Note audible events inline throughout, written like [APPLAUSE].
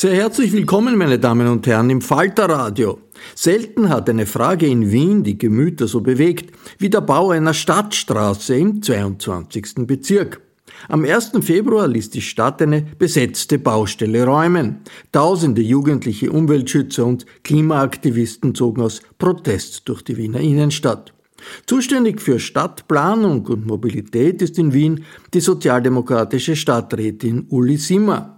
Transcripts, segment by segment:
Sehr herzlich willkommen, meine Damen und Herren, im Falterradio. Selten hat eine Frage in Wien die Gemüter so bewegt wie der Bau einer Stadtstraße im 22. Bezirk. Am 1. Februar ließ die Stadt eine besetzte Baustelle räumen. Tausende jugendliche Umweltschützer und Klimaaktivisten zogen aus Protest durch die Wiener Innenstadt. Zuständig für Stadtplanung und Mobilität ist in Wien die sozialdemokratische Stadträtin Uli Simmer.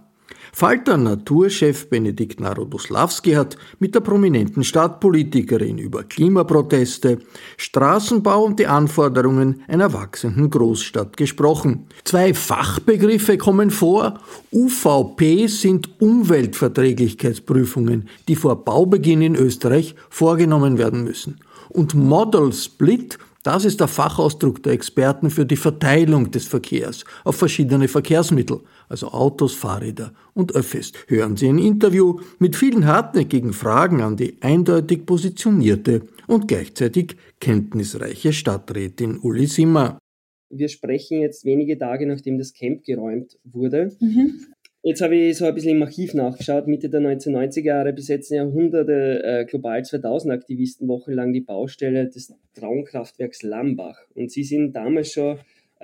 Falter Naturchef Benedikt Narodoslawski hat mit der prominenten Stadtpolitikerin über Klimaproteste, Straßenbau und die Anforderungen einer wachsenden Großstadt gesprochen. Zwei Fachbegriffe kommen vor. UVP sind Umweltverträglichkeitsprüfungen, die vor Baubeginn in Österreich vorgenommen werden müssen. Und Model Split das ist der Fachausdruck der Experten für die Verteilung des Verkehrs auf verschiedene Verkehrsmittel, also Autos, Fahrräder und Öffis. Hören Sie ein Interview mit vielen hartnäckigen Fragen an die eindeutig positionierte und gleichzeitig kenntnisreiche Stadträtin Uli Simmer. Wir sprechen jetzt wenige Tage nachdem das Camp geräumt wurde. Mhm. Jetzt habe ich so ein bisschen im Archiv nachgeschaut. Mitte der 1990er Jahre besetzen ja hunderte äh, Global 2000 Aktivisten wochenlang die Baustelle des Traumkraftwerks Lambach. Und sie sind damals schon,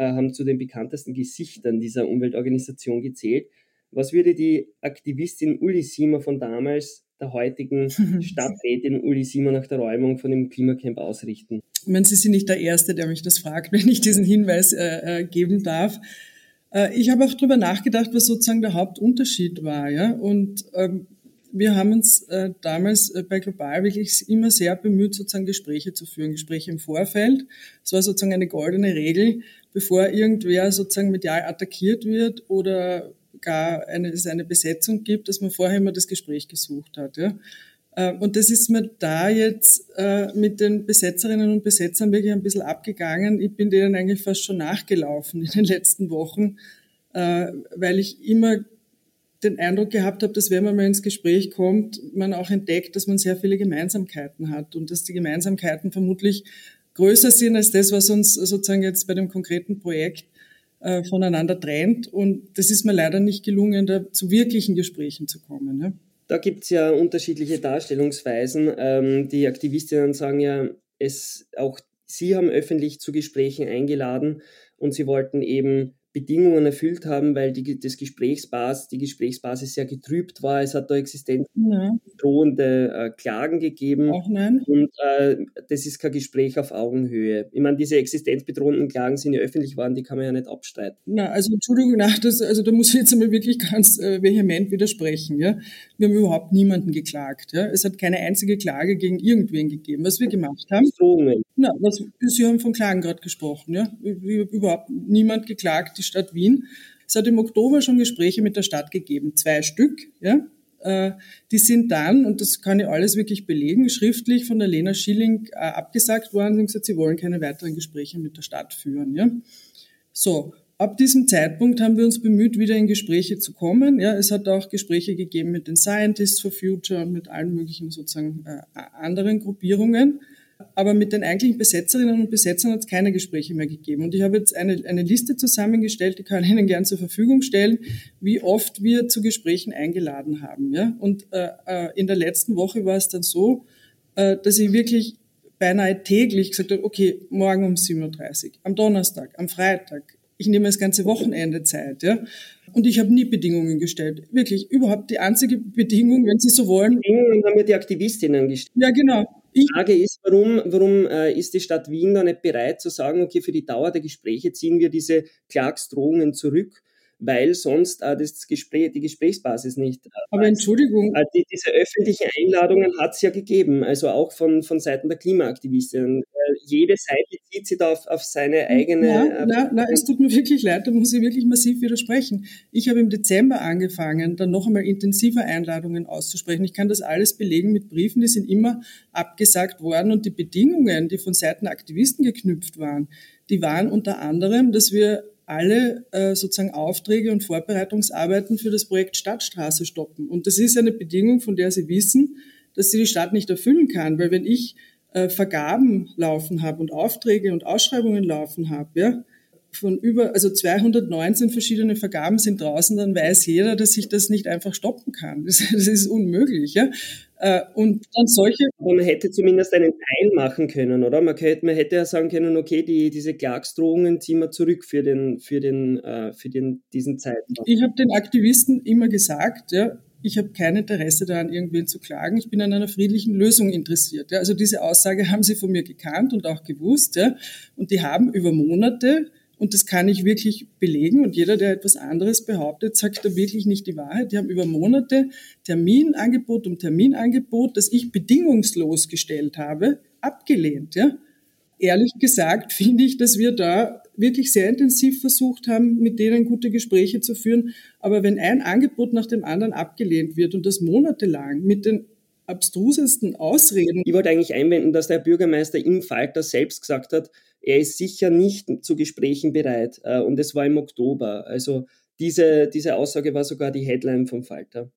haben zu den bekanntesten Gesichtern dieser Umweltorganisation gezählt. Was würde die Aktivistin Uli Siemer von damals der heutigen [LAUGHS] Stadträtin Uli Siemer nach der Räumung von dem Klimacamp ausrichten? Ich meine, Sie sind nicht der Erste, der mich das fragt, [LAUGHS] wenn ich diesen Hinweis äh, äh geben darf. Äh, ich habe auch darüber nachgedacht, was sozusagen der Hauptunterschied war. Ja? Und ähm, wir haben uns äh, damals äh, bei Global wirklich immer sehr bemüht, sozusagen Gespräche zu führen, Gespräche im Vorfeld. Es war sozusagen eine goldene Regel, bevor irgendwer sozusagen medial attackiert wird oder gar eine, es eine Besetzung gibt, dass man vorher immer das Gespräch gesucht hat. Ja? Äh, und das ist mir da jetzt äh, mit den Besetzerinnen und Besetzern wirklich ein bisschen abgegangen. Ich bin denen eigentlich fast schon nachgelaufen in den letzten Wochen, äh, weil ich immer den Eindruck gehabt habe, dass wenn man mal ins Gespräch kommt, man auch entdeckt, dass man sehr viele Gemeinsamkeiten hat und dass die Gemeinsamkeiten vermutlich größer sind als das, was uns sozusagen jetzt bei dem konkreten Projekt voneinander trennt. Und das ist mir leider nicht gelungen, da zu wirklichen Gesprächen zu kommen. Ja. Da gibt es ja unterschiedliche Darstellungsweisen. Ähm, die Aktivistinnen sagen ja, es auch sie haben öffentlich zu Gesprächen eingeladen und sie wollten eben Bedingungen erfüllt haben, weil die, das Gesprächsbasis, die Gesprächsbasis sehr getrübt war. Es hat da existenzdrohende äh, Klagen gegeben. Auch nein. Und äh, das ist kein Gespräch auf Augenhöhe. Ich meine, diese existenzbedrohenden Klagen sind ja öffentlich waren, die kann man ja nicht abstreiten. Na, also Entschuldigung, na, das, also da muss ich jetzt einmal wirklich ganz äh, vehement widersprechen. Ja? Wir haben überhaupt niemanden geklagt. Ja? Es hat keine einzige Klage gegen irgendwen gegeben. Was wir gemacht haben. Drohungen. Na, was, Sie haben von Klagen gerade gesprochen. Ja? Überhaupt niemand geklagt. Die Stadt Wien. Es hat im Oktober schon Gespräche mit der Stadt gegeben, zwei Stück. Ja? Äh, die sind dann, und das kann ich alles wirklich belegen, schriftlich von der Lena Schilling äh, abgesagt worden und gesagt, sie wollen keine weiteren Gespräche mit der Stadt führen. Ja? So, ab diesem Zeitpunkt haben wir uns bemüht, wieder in Gespräche zu kommen. Ja, es hat auch Gespräche gegeben mit den Scientists for Future und mit allen möglichen sozusagen äh, anderen Gruppierungen. Aber mit den eigentlichen Besetzerinnen und Besetzern hat es keine Gespräche mehr gegeben. Und ich habe jetzt eine, eine Liste zusammengestellt, die kann ich Ihnen gern zur Verfügung stellen, wie oft wir zu Gesprächen eingeladen haben. Ja? Und äh, äh in der letzten Woche war es dann so, äh, dass ich wirklich beinahe täglich gesagt habe, okay, morgen um 7.30 Uhr, am Donnerstag, am Freitag, ich nehme das ganze Wochenende Zeit, ja. Und ich habe nie Bedingungen gestellt. Wirklich, überhaupt die einzige Bedingung, wenn Sie so wollen. Bedingungen haben ja die Aktivistinnen gestellt. Ja, genau. Die Frage ist, warum, warum äh, ist die Stadt Wien da nicht bereit zu sagen, okay, für die Dauer der Gespräche ziehen wir diese Klagsdrohungen zurück weil sonst äh, das Gespräch, die Gesprächsbasis nicht. Äh, Aber Entschuldigung. Äh, die, diese öffentlichen Einladungen hat es ja gegeben, also auch von, von Seiten der Klimaaktivistinnen. Äh, jede Seite zieht sie da auf, auf seine eigene. Ja, äh, na, na, es tut mir wirklich leid, da muss ich wirklich massiv widersprechen. Ich habe im Dezember angefangen, dann noch einmal intensiver Einladungen auszusprechen. Ich kann das alles belegen mit Briefen, die sind immer abgesagt worden und die Bedingungen, die von Seiten der Aktivisten geknüpft waren, die waren unter anderem, dass wir alle äh, sozusagen Aufträge und Vorbereitungsarbeiten für das Projekt Stadtstraße stoppen. Und das ist eine Bedingung, von der Sie wissen, dass sie die Stadt nicht erfüllen kann. Weil wenn ich äh, Vergaben laufen habe und Aufträge und Ausschreibungen laufen habe, ja, von über, also 219 verschiedene Vergaben sind draußen, dann weiß jeder, dass ich das nicht einfach stoppen kann. Das, [LAUGHS] das ist unmöglich. Ja? Äh, und dann solche. Aber man hätte zumindest einen Teil machen können, oder? Man, könnte, man hätte ja sagen können, okay, die, diese Klagsdrohungen ziehen wir zurück für den, für den, äh, für den, diesen Zeitraum. Ich habe den Aktivisten immer gesagt, ja, ich habe kein Interesse daran, irgendwen zu klagen. Ich bin an einer friedlichen Lösung interessiert. Ja. Also diese Aussage haben sie von mir gekannt und auch gewusst. Ja. Und die haben über Monate und das kann ich wirklich belegen. Und jeder, der etwas anderes behauptet, sagt da wirklich nicht die Wahrheit. Die haben über Monate Terminangebot um Terminangebot, das ich bedingungslos gestellt habe, abgelehnt. Ja? Ehrlich gesagt finde ich, dass wir da wirklich sehr intensiv versucht haben, mit denen gute Gespräche zu führen. Aber wenn ein Angebot nach dem anderen abgelehnt wird und das monatelang mit den abstrusesten Ausreden. Ich wollte eigentlich einwenden, dass der Bürgermeister im Falter selbst gesagt hat, er ist sicher nicht zu Gesprächen bereit. Äh, und es war im Oktober. Also diese, diese Aussage war sogar die Headline vom Falter.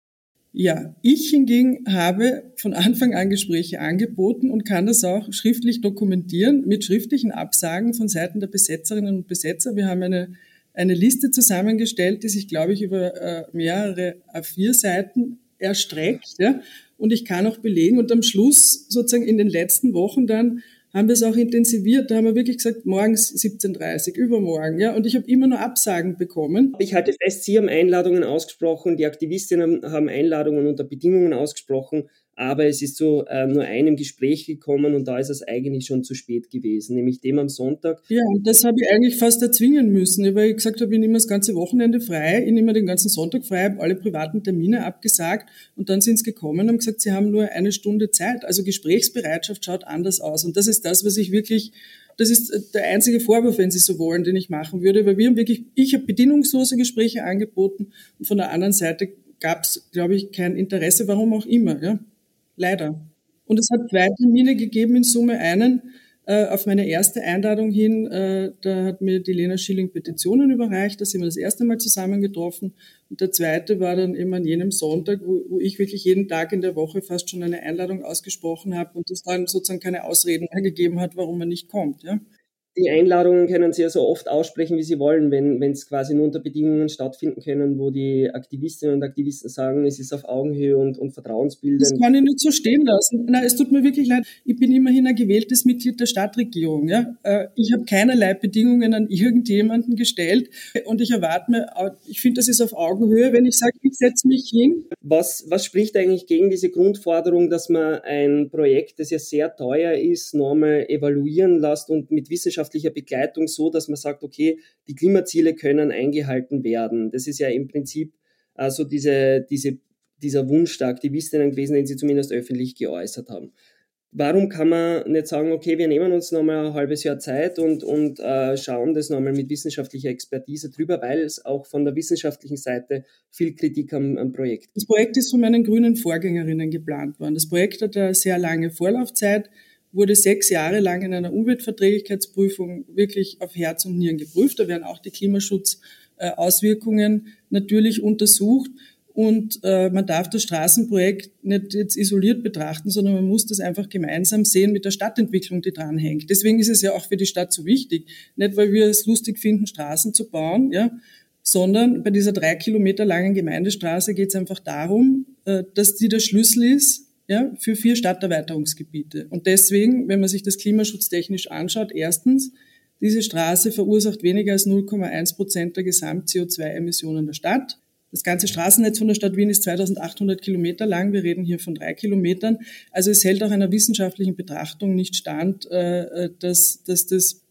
Ja, ich hingegen habe von Anfang an Gespräche angeboten und kann das auch schriftlich dokumentieren mit schriftlichen Absagen von Seiten der Besetzerinnen und Besetzer. Wir haben eine, eine Liste zusammengestellt, die sich, glaube ich, über äh, mehrere A4 Seiten erstreckt. Ja? Und ich kann auch belegen und am Schluss sozusagen in den letzten Wochen dann haben wir es auch intensiviert. Da haben wir wirklich gesagt, morgens 17.30 übermorgen. Ja, und ich habe immer nur Absagen bekommen. Ich halte fest, Sie haben Einladungen ausgesprochen, die Aktivistinnen haben Einladungen unter Bedingungen ausgesprochen aber es ist zu äh, nur einem Gespräch gekommen und da ist es eigentlich schon zu spät gewesen, nämlich dem am Sonntag. Ja, und das habe ich eigentlich fast erzwingen müssen, weil ich gesagt habe, ich nehme das ganze Wochenende frei, ich nehme den ganzen Sonntag frei, habe alle privaten Termine abgesagt und dann sind sie gekommen und haben gesagt, sie haben nur eine Stunde Zeit. Also Gesprächsbereitschaft schaut anders aus und das ist das, was ich wirklich das ist der einzige Vorwurf, wenn Sie so wollen, den ich machen würde, weil wir haben wirklich, ich habe bedingungslose Gespräche angeboten und von der anderen Seite gab es, glaube ich, kein Interesse, warum auch immer. Ja? Leider. Und es hat zwei Termine gegeben, in Summe einen äh, auf meine erste Einladung hin. Äh, da hat mir die Lena Schilling Petitionen überreicht. Da sind wir das erste Mal zusammengetroffen. Und der zweite war dann eben an jenem Sonntag, wo, wo ich wirklich jeden Tag in der Woche fast schon eine Einladung ausgesprochen habe und es dann sozusagen keine Ausreden mehr gegeben hat, warum man nicht kommt. Ja? Die Einladungen können Sie ja so oft aussprechen, wie Sie wollen, wenn es quasi nur unter Bedingungen stattfinden können, wo die Aktivistinnen und Aktivisten sagen, es ist auf Augenhöhe und, und vertrauensbildend. Das kann ich nicht so stehen lassen. Nein, es tut mir wirklich leid. Ich bin immerhin ein gewähltes Mitglied der Stadtregierung. Ja? Äh, ich habe keinerlei Bedingungen an irgendjemanden gestellt und ich erwarte mir, ich finde, das ist auf Augenhöhe, wenn ich sage, ich setze mich hin. Was, was spricht eigentlich gegen diese Grundforderung, dass man ein Projekt, das ja sehr teuer ist, nochmal evaluieren lässt und mit wissenschaftlicher Begleitung so, dass man sagt, okay, die Klimaziele können eingehalten werden. Das ist ja im Prinzip also diese, diese, dieser Wunsch der Aktivistinnen gewesen, den sie zumindest öffentlich geäußert haben. Warum kann man nicht sagen, okay, wir nehmen uns nochmal ein halbes Jahr Zeit und, und äh, schauen das nochmal mit wissenschaftlicher Expertise drüber, weil es auch von der wissenschaftlichen Seite viel Kritik am, am Projekt gibt? Das Projekt ist von meinen grünen Vorgängerinnen geplant worden. Das Projekt hat eine sehr lange Vorlaufzeit wurde sechs Jahre lang in einer Umweltverträglichkeitsprüfung wirklich auf Herz und Nieren geprüft. Da werden auch die Klimaschutzauswirkungen natürlich untersucht. Und äh, man darf das Straßenprojekt nicht jetzt isoliert betrachten, sondern man muss das einfach gemeinsam sehen mit der Stadtentwicklung, die dranhängt. Deswegen ist es ja auch für die Stadt so wichtig. Nicht, weil wir es lustig finden, Straßen zu bauen, ja, sondern bei dieser drei Kilometer langen Gemeindestraße geht es einfach darum, äh, dass die der Schlüssel ist ja, für vier Stadterweiterungsgebiete. Und deswegen, wenn man sich das klimaschutztechnisch anschaut, erstens, diese Straße verursacht weniger als 0,1 Prozent der Gesamt-CO2-Emissionen der Stadt. Das ganze Straßennetz von der Stadt Wien ist 2800 Kilometer lang. Wir reden hier von drei Kilometern. Also es hält auch einer wissenschaftlichen Betrachtung nicht stand, äh, äh, dass, dass das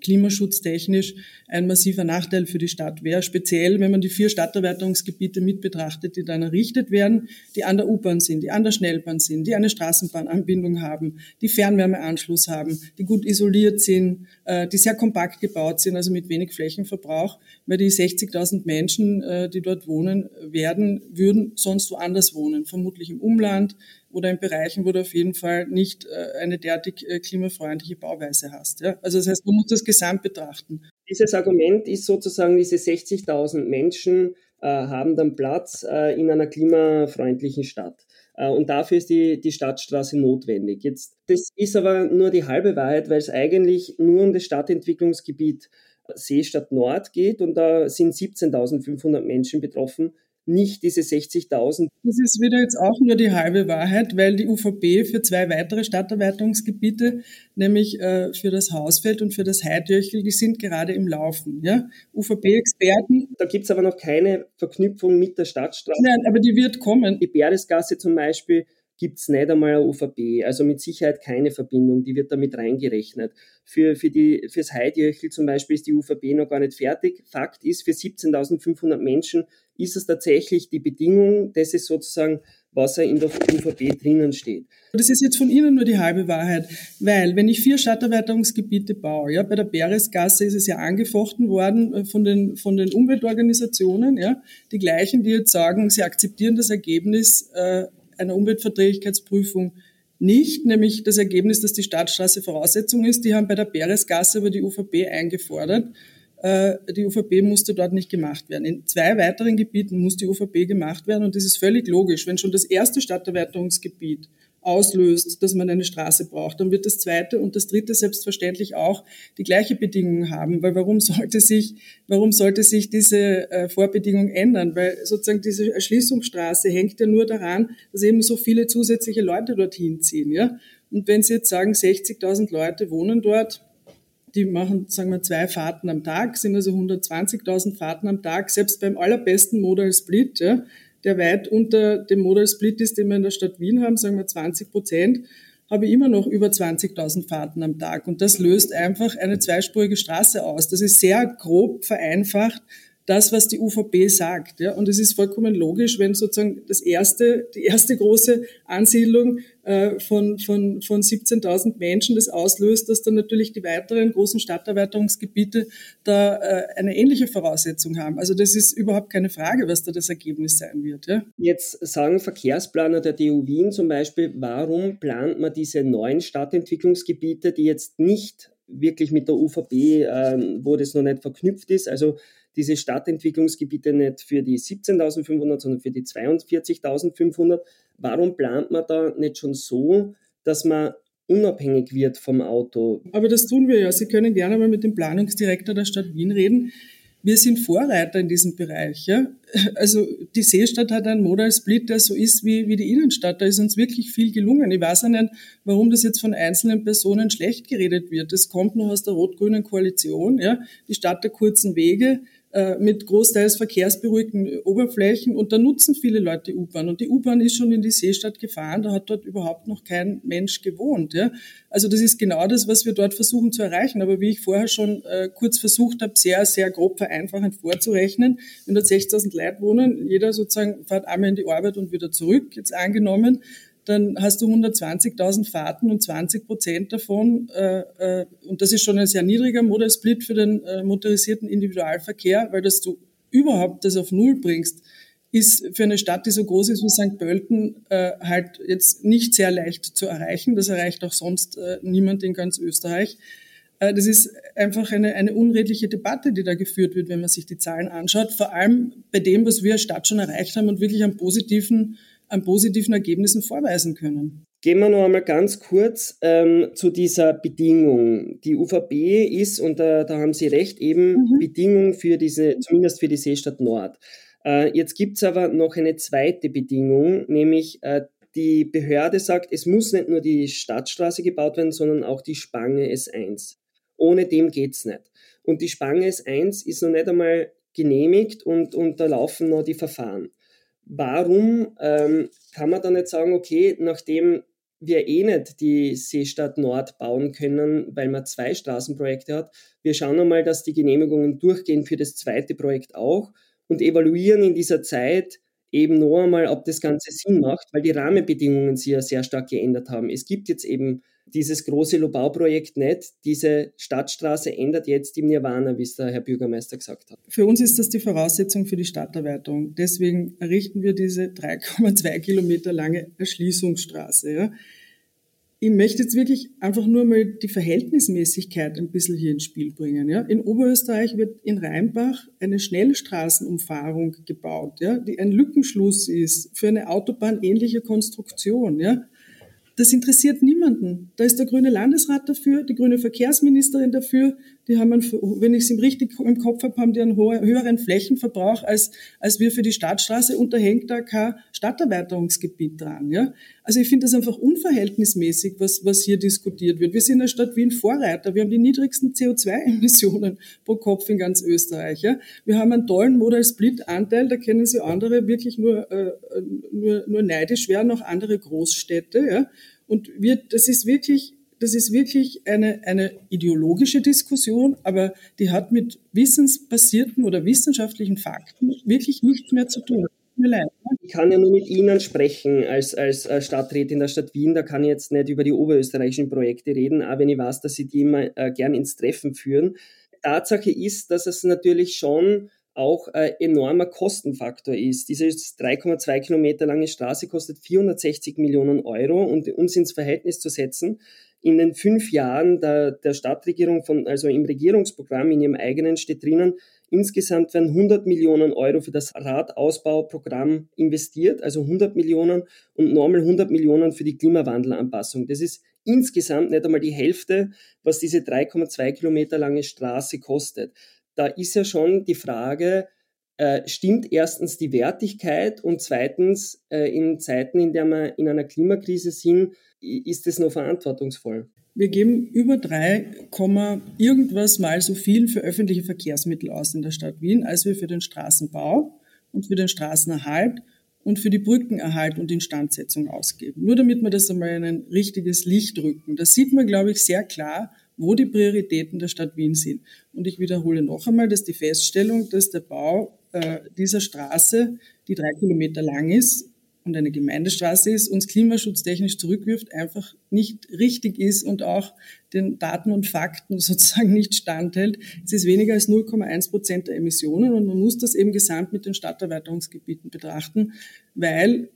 klimaschutztechnisch ein massiver Nachteil für die Stadt wäre. Speziell, wenn man die vier Stadterweiterungsgebiete mit betrachtet, die dann errichtet werden, die an der U-Bahn sind, die an der Schnellbahn sind, die eine Straßenbahnanbindung haben, die Fernwärmeanschluss haben, die gut isoliert sind, äh, die sehr kompakt gebaut sind, also mit wenig Flächenverbrauch, weil die 60.000 Menschen, äh, die dort wohnen werden, würden sonst woanders wohnen, vermutlich im Umland, oder in Bereichen, wo du auf jeden Fall nicht äh, eine derartig äh, klimafreundliche Bauweise hast. Also das heißt, man muss das Gesamt betrachten. Dieses Argument ist sozusagen, diese 60.000 Menschen äh, haben dann Platz in einer klimafreundlichen Stadt. Äh, und dafür ist die, die Stadtstraße notwendig. Jetzt, das ist aber nur die halbe Wahrheit, weil es eigentlich nur um das Stadtentwicklungsgebiet Seestadt Nord geht und da sind 17.500 Menschen betroffen nicht diese 60.000. Das ist wieder jetzt auch nur die halbe Wahrheit, weil die UVB für zwei weitere Stadterweiterungsgebiete, nämlich äh, für das Hausfeld und für das Heidjöchel, die sind gerade im Laufen. Ja? UVB-Experten. Da gibt's aber noch keine Verknüpfung mit der Stadtstraße. Nein, aber die wird kommen. Die Beresgasse zum Beispiel gibt's nicht einmal eine UVB, also mit Sicherheit keine Verbindung, die wird damit reingerechnet. Für, für die, fürs Heidjöchel zum Beispiel ist die UVB noch gar nicht fertig. Fakt ist, für 17.500 Menschen ist es tatsächlich die Bedingung, dass es sozusagen was in der UVB drinnen steht. Das ist jetzt von Ihnen nur die halbe Wahrheit, weil wenn ich vier Stadterweiterungsgebiete baue, ja, bei der Beresgasse ist es ja angefochten worden äh, von den, von den Umweltorganisationen, ja, die gleichen, die jetzt sagen, sie akzeptieren das Ergebnis äh, einer Umweltverträglichkeitsprüfung nicht, nämlich das Ergebnis, dass die Stadtstraße Voraussetzung ist. Die haben bei der Beresgasse aber die UVB eingefordert. Äh, die UVB musste dort nicht gemacht werden. In zwei weiteren Gebieten muss die UVB gemacht werden und das ist völlig logisch. Wenn schon das erste Stadterweiterungsgebiet auslöst, dass man eine Straße braucht, dann wird das zweite und das dritte selbstverständlich auch die gleiche Bedingung haben, weil warum sollte sich, warum sollte sich diese äh, Vorbedingung ändern? Weil sozusagen diese Erschließungsstraße hängt ja nur daran, dass eben so viele zusätzliche Leute dorthin ziehen, ja? Und wenn Sie jetzt sagen, 60.000 Leute wohnen dort, die machen, sagen wir, zwei Fahrten am Tag, sind also 120.000 Fahrten am Tag, selbst beim allerbesten Modal Split, ja, der weit unter dem Modal Split ist, den wir in der Stadt Wien haben, sagen wir 20 Prozent, habe ich immer noch über 20.000 Fahrten am Tag. Und das löst einfach eine zweispurige Straße aus. Das ist sehr grob vereinfacht das, was die UVP sagt. Ja? Und es ist vollkommen logisch, wenn sozusagen das erste, die erste große Ansiedlung äh, von, von, von 17.000 Menschen das auslöst, dass dann natürlich die weiteren großen Stadterweiterungsgebiete da äh, eine ähnliche Voraussetzung haben. Also das ist überhaupt keine Frage, was da das Ergebnis sein wird. Ja? Jetzt sagen Verkehrsplaner der DU Wien zum Beispiel, warum plant man diese neuen Stadtentwicklungsgebiete, die jetzt nicht wirklich mit der UVP, äh, wo das noch nicht verknüpft ist, also diese Stadtentwicklungsgebiete nicht für die 17.500, sondern für die 42.500. Warum plant man da nicht schon so, dass man unabhängig wird vom Auto. Aber das tun wir ja. Sie können gerne mal mit dem Planungsdirektor der Stadt Wien reden. Wir sind Vorreiter in diesem Bereich. Ja? Also die Seestadt hat einen Modal Split, der so ist wie, wie die Innenstadt. Da ist uns wirklich viel gelungen. Ich weiß auch nicht, warum das jetzt von einzelnen Personen schlecht geredet wird. Das kommt noch aus der rot-grünen Koalition. Ja? Die Stadt der kurzen Wege, äh, mit großteils verkehrsberuhigten Oberflächen und da nutzen viele Leute die U-Bahn. Und die U-Bahn ist schon in die Seestadt gefahren, da hat dort überhaupt noch kein Mensch gewohnt. Ja? Also das ist genau das, was wir dort versuchen zu erreichen. Aber wie ich vorher schon äh, kurz versucht habe, sehr, sehr grob vereinfachend vorzurechnen, wenn dort 60.000 Leute wohnen, jeder sozusagen fährt einmal in die Arbeit und wieder zurück, jetzt angenommen, dann hast du 120.000 Fahrten und 20 Prozent davon, äh, äh, und das ist schon ein sehr niedriger Model Split für den äh, motorisierten Individualverkehr, weil dass du überhaupt das auf Null bringst, ist für eine Stadt, die so groß ist wie St. Pölten, äh, halt jetzt nicht sehr leicht zu erreichen. Das erreicht auch sonst äh, niemand in ganz Österreich. Äh, das ist einfach eine, eine unredliche Debatte, die da geführt wird, wenn man sich die Zahlen anschaut. Vor allem bei dem, was wir als Stadt schon erreicht haben und wirklich am positiven an positiven Ergebnissen vorweisen können. Gehen wir noch einmal ganz kurz ähm, zu dieser Bedingung. Die UVB ist, und da, da haben Sie recht, eben mhm. Bedingung für diese, zumindest für die Seestadt Nord. Äh, jetzt gibt es aber noch eine zweite Bedingung, nämlich äh, die Behörde sagt, es muss nicht nur die Stadtstraße gebaut werden, sondern auch die Spange S1. Ohne dem geht's nicht. Und die Spange S1 ist noch nicht einmal genehmigt und, und da laufen noch die Verfahren warum ähm, kann man da nicht sagen, okay, nachdem wir eh nicht die Seestadt Nord bauen können, weil man zwei Straßenprojekte hat, wir schauen einmal, dass die Genehmigungen durchgehen für das zweite Projekt auch und evaluieren in dieser Zeit eben noch einmal, ob das Ganze Sinn macht, weil die Rahmenbedingungen sich ja sehr stark geändert haben. Es gibt jetzt eben dieses große Lobauprojekt nicht. Diese Stadtstraße ändert jetzt im Nirvana, wie es der Herr Bürgermeister gesagt hat. Für uns ist das die Voraussetzung für die Stadterweiterung. Deswegen errichten wir diese 3,2 [LAUGHS] Kilometer lange Erschließungsstraße. Ja. Ich möchte jetzt wirklich einfach nur mal die Verhältnismäßigkeit ein bisschen hier ins Spiel bringen. Ja. In Oberösterreich wird in Rheinbach eine Schnellstraßenumfahrung gebaut, ja, die ein Lückenschluss ist für eine Autobahn ähnlicher Konstruktion. Ja. Das interessiert niemanden. Da ist der grüne Landesrat dafür, die grüne Verkehrsministerin dafür. Die haben, einen, wenn ich es richtig im Kopf habe, haben die einen höheren Flächenverbrauch als, als wir für die Stadtstraße und da hängt da kein Stadterweiterungsgebiet dran. Ja? Also ich finde das einfach unverhältnismäßig, was, was hier diskutiert wird. Wir sind in der Stadt Wien Vorreiter. Wir haben die niedrigsten CO2-Emissionen pro Kopf in ganz Österreich. Ja? Wir haben einen tollen Modal Split-Anteil. Da kennen Sie andere wirklich nur, äh, nur, nur neidisch werden, auch andere Großstädte. Ja? Und wir, das ist wirklich das ist wirklich eine, eine ideologische Diskussion, aber die hat mit wissensbasierten oder wissenschaftlichen Fakten wirklich nichts mehr zu tun. Ne? Ich kann ja nur mit Ihnen sprechen als, als Stadträtin der Stadt Wien. Da kann ich jetzt nicht über die oberösterreichischen Projekte reden, aber wenn ich weiß, dass Sie die immer äh, gern ins Treffen führen. Tatsache ist, dass es natürlich schon auch ein enormer Kostenfaktor ist. Diese 3,2 Kilometer lange Straße kostet 460 Millionen Euro und um es ins Verhältnis zu setzen, in den fünf Jahren der, der Stadtregierung von, also im Regierungsprogramm in ihrem eigenen steht drinnen, insgesamt werden 100 Millionen Euro für das Radausbauprogramm investiert, also 100 Millionen und normal 100 Millionen für die Klimawandelanpassung. Das ist insgesamt nicht einmal die Hälfte, was diese 3,2 Kilometer lange Straße kostet da ist ja schon die Frage, äh, stimmt erstens die Wertigkeit und zweitens äh, in Zeiten, in der wir in einer Klimakrise sind, ist es noch verantwortungsvoll? Wir geben über drei irgendwas mal so viel für öffentliche Verkehrsmittel aus in der Stadt Wien, als wir für den Straßenbau und für den Straßenerhalt und für die Brückenerhalt und Instandsetzung ausgeben. Nur damit wir das einmal in ein richtiges Licht rücken. Da sieht man, glaube ich, sehr klar, wo die Prioritäten der Stadt Wien sind. Und ich wiederhole noch einmal, dass die Feststellung, dass der Bau äh, dieser Straße, die drei Kilometer lang ist und eine Gemeindestraße ist, uns klimaschutztechnisch zurückwirft, einfach nicht richtig ist und auch den Daten und Fakten [LAUGHS] sozusagen nicht standhält. Es ist weniger als 0,1 Prozent der Emissionen und man muss das eben gesamt mit den Stadterweiterungsgebieten betrachten, weil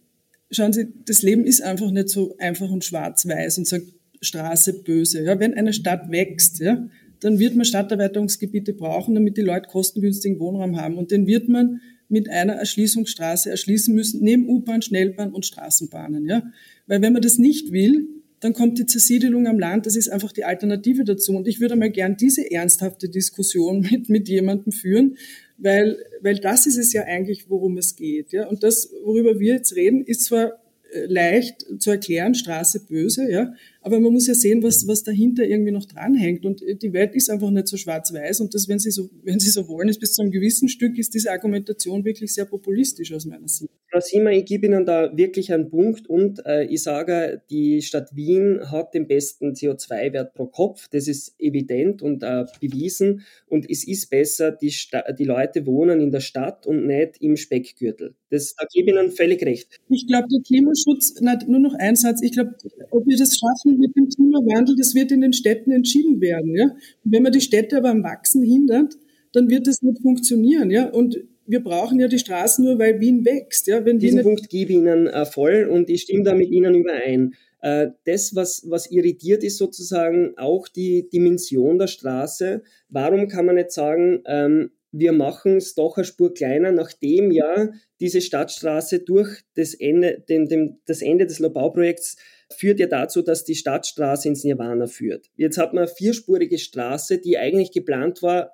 Schauen Sie, das Leben ist einfach nicht so einfach und schwarz-weiß und sagt, Straße böse. Ja, wenn eine Stadt wächst, ja, dann wird man Stadterweiterungsgebiete brauchen, damit die Leute kostengünstigen Wohnraum haben. Und den wird man mit einer Erschließungsstraße erschließen müssen, neben U-Bahn, Schnellbahn und Straßenbahnen. Ja? Weil wenn man das nicht will, dann kommt die Zersiedelung am Land. Das ist einfach die Alternative dazu. Und ich würde mal gern diese ernsthafte Diskussion [LAUGHS] mit, mit jemandem führen, weil, weil das ist es ja eigentlich, worum es geht. Ja? Und das, worüber wir jetzt reden, ist zwar äh, leicht zu erklären, Straße böse, ja, aber man muss ja sehen, was, was dahinter irgendwie noch dranhängt. Und die Welt ist einfach nicht so schwarz-weiß. Und das, wenn Sie so, [LAUGHS] wenn Sie so wollen, ist bis zu einem gewissen Stück ist diese Argumentation wirklich sehr populistisch aus meiner Sicht. Frau Siemer, ich gebe Ihnen da wirklich einen Punkt und äh, ich sage, die Stadt Wien hat den besten CO2-Wert pro Kopf. Das ist evident und äh, bewiesen. Und es ist besser, die, Sta die Leute wohnen in der Stadt und nicht im Speckgürtel. Das, da gebe ich Ihnen völlig recht. Ich glaube, der Klimaschutz, na, nur noch ein Satz, ich glaube, ob wir das schaffen, machen mit dem Klimawandel, das wird in den Städten entschieden werden. Ja? Und wenn man die Städte aber am Wachsen hindert, dann wird das nicht funktionieren. Ja? Und wir brauchen ja die Straßen nur, weil Wien wächst. Ja? Wenn Diesen Punkt gebe ich Ihnen äh, voll und ich stimme da mit Ihnen überein. Äh, das, was, was irritiert, ist sozusagen auch die Dimension der Straße. Warum kann man nicht sagen, ähm, wir machen es doch eine Spur kleiner, nachdem ja diese Stadtstraße durch das Ende, den, den, das Ende des Lobauprojekts führt ja dazu, dass die Stadtstraße ins Nirvana führt. Jetzt hat man eine vierspurige Straße, die eigentlich geplant war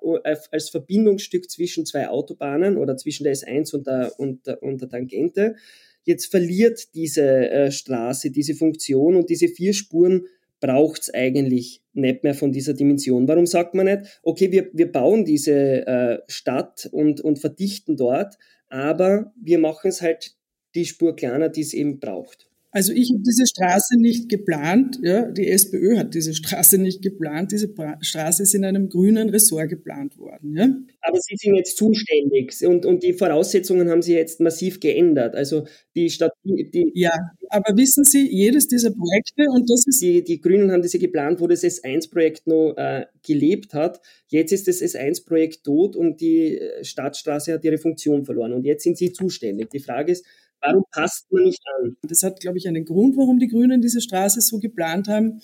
als Verbindungsstück zwischen zwei Autobahnen oder zwischen der S1 und der, und der, und der Tangente. Jetzt verliert diese äh, Straße diese Funktion und diese vier Spuren braucht es eigentlich nicht mehr von dieser Dimension. Warum sagt man nicht, okay, wir, wir bauen diese äh, Stadt und, und verdichten dort, aber wir machen es halt die Spur kleiner, die es eben braucht. Also ich habe diese Straße nicht geplant, ja, die SPÖ hat diese Straße nicht geplant, diese pra Straße ist in einem grünen Ressort geplant worden. Ja. Aber Sie sind jetzt zuständig und, und die Voraussetzungen haben Sie jetzt massiv geändert. Also die Stadt, die, Ja, aber wissen Sie, jedes dieser Projekte und das ist... Die, die Grünen haben diese geplant, wo das S1-Projekt noch äh, gelebt hat. Jetzt ist das S1-Projekt tot und die äh, Stadtstraße hat ihre Funktion verloren und jetzt sind Sie zuständig. Die Frage ist, Warum passt man nicht an? Das hat, glaube ich, einen Grund, warum die Grünen diese Straße so geplant haben.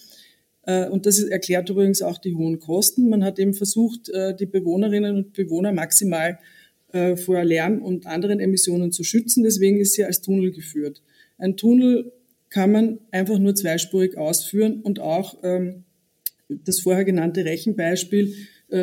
Äh, und das erklärt übrigens auch die hohen Kosten. Man hat eben versucht, äh, die Bewohnerinnen und Bewohner maximal äh, vor Lärm und anderen Emissionen zu schützen. Deswegen ist sie als Tunnel geführt. Ein Tunnel kann man einfach nur zweispurig ausführen und auch ähm, das vorher genannte Rechenbeispiel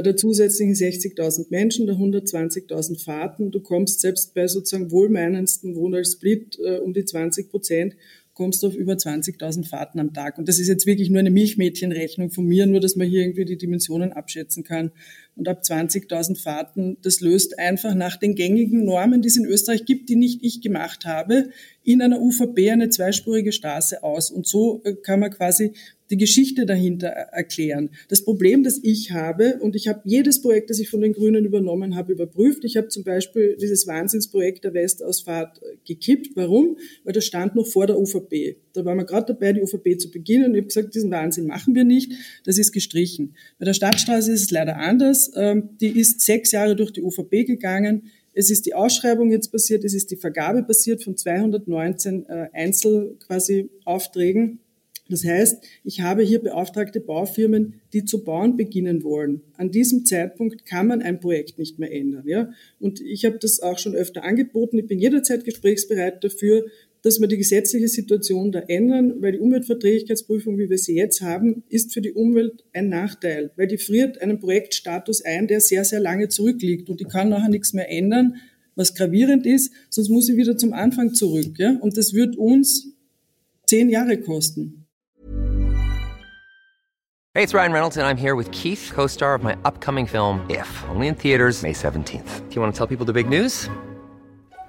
der zusätzlichen 60.000 Menschen, der 120.000 Fahrten. Du kommst selbst bei sozusagen wohlmeinendsten Wohnungssplit äh, um die 20 Prozent kommst auf über 20.000 Fahrten am Tag. Und das ist jetzt wirklich nur eine Milchmädchenrechnung von mir, nur dass man hier irgendwie die Dimensionen abschätzen kann. Und ab 20.000 Fahrten, das löst einfach nach den gängigen Normen, die es in Österreich gibt, die nicht ich gemacht habe, in einer UVP eine zweispurige Straße aus. Und so äh, kann man quasi die Geschichte dahinter erklären. Das Problem, das ich habe, und ich habe jedes Projekt, das ich von den Grünen übernommen habe, überprüft. Ich habe zum Beispiel dieses Wahnsinnsprojekt der Westausfahrt gekippt. Warum? Weil das stand noch vor der UVP. Da waren wir gerade dabei, die UVP zu beginnen. Ich habe gesagt, diesen Wahnsinn machen wir nicht. Das ist gestrichen. Bei der Stadtstraße ist es leider anders. Ähm, die ist sechs Jahre durch die UVP gegangen. Es ist die Ausschreibung jetzt passiert, es ist die Vergabe passiert von 219 äh, Einzel quasi Aufträgen. Das heißt, ich habe hier beauftragte Baufirmen, die zu bauen beginnen wollen. An diesem Zeitpunkt kann man ein Projekt nicht mehr ändern. Ja? Und ich habe das auch schon öfter angeboten. Ich bin jederzeit gesprächsbereit dafür, dass wir die gesetzliche Situation da ändern, weil die Umweltverträglichkeitsprüfung, wie wir sie jetzt haben, ist für die Umwelt ein Nachteil, weil die friert einen Projektstatus ein, der sehr, sehr lange zurückliegt und die kann nachher nichts mehr ändern, was gravierend ist, sonst muss sie wieder zum Anfang zurück. Ja? Und das wird uns zehn Jahre kosten. Hey, it's Ryan Reynolds, and I'm here with Keith, co star of my upcoming film, If, only in theaters, May 17th. Do you want to tell people the big news?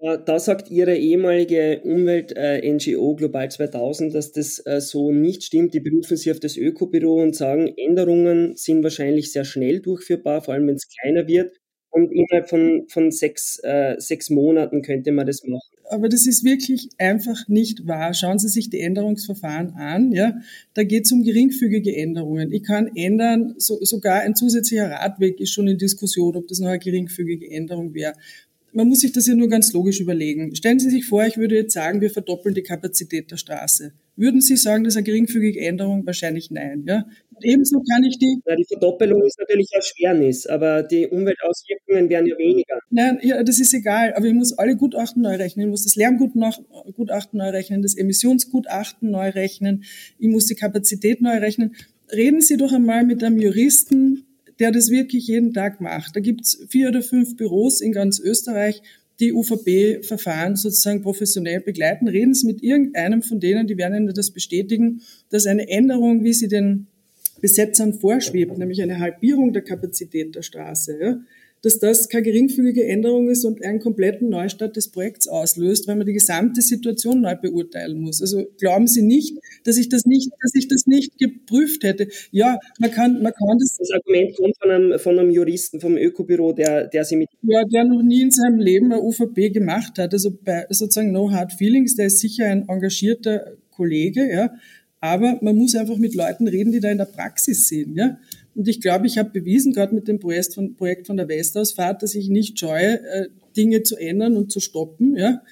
Da sagt Ihre ehemalige Umwelt-NGO Global 2000, dass das äh, so nicht stimmt. Die berufen sich auf das Ökobüro und sagen, Änderungen sind wahrscheinlich sehr schnell durchführbar, vor allem wenn es kleiner wird. Und innerhalb von, von sechs, äh, sechs Monaten könnte man das machen. aber das ist wirklich einfach nicht wahr. Schauen Sie sich die Änderungsverfahren an. Ja, da geht es um geringfügige Änderungen. Ich kann ändern, so, sogar ein zusätzlicher Radweg ist schon in Diskussion, ob das noch eine geringfügige Änderung wäre man muss sich das ja nur ganz logisch überlegen. Stellen Sie sich vor, ich würde jetzt sagen, wir verdoppeln die Kapazität der Straße. Würden Sie sagen, das ist eine geringfügige Änderung? Wahrscheinlich nein. Ja? Und ebenso kann ich die. Na, die Verdoppelung ist natürlich Erschwernis, aber die Umweltauswirkungen wären ja weniger. Nein, ja, das ist egal. Aber ich muss alle Gutachten neu rechnen. Ich muss das Lärmgutachten neu rechnen, das Emissionsgutachten neu rechnen. Ich muss die Kapazität neu rechnen. Reden Sie doch einmal mit einem Juristen, der das wirklich jeden Tag macht. Da gibt's vier oder fünf Büros in ganz Österreich, die UVP-Verfahren sozusagen professionell begleiten. Reden Sie mit irgendeinem von denen, die werden Ihnen das bestätigen, dass eine Änderung, wie sie den Besetzern vorschwebt, nämlich eine Halbierung der Kapazität der Straße, ja, dass das keine geringfügige Änderung ist und einen kompletten Neustart des Projekts auslöst, weil man die gesamte Situation neu beurteilen muss. Also glauben Sie nicht, dass ich das nicht, dass ich das nicht geprüft hätte. Ja, man kann, man kann das. Das Argument kommt von einem, von einem Juristen vom Ökobüro, der, der Sie mit. Ja, der noch nie in seinem Leben eine UVP gemacht hat. Also bei sozusagen No Hard Feelings, der ist sicher ein engagierter Kollege, ja. Aber man muss einfach mit Leuten reden, die da in der Praxis sind, ja. Und ich glaube, ich habe bewiesen, gerade mit dem Projekt von, Projekt von der Westausfahrt, dass ich nicht scheue, äh, Dinge zu ändern und zu stoppen, ja,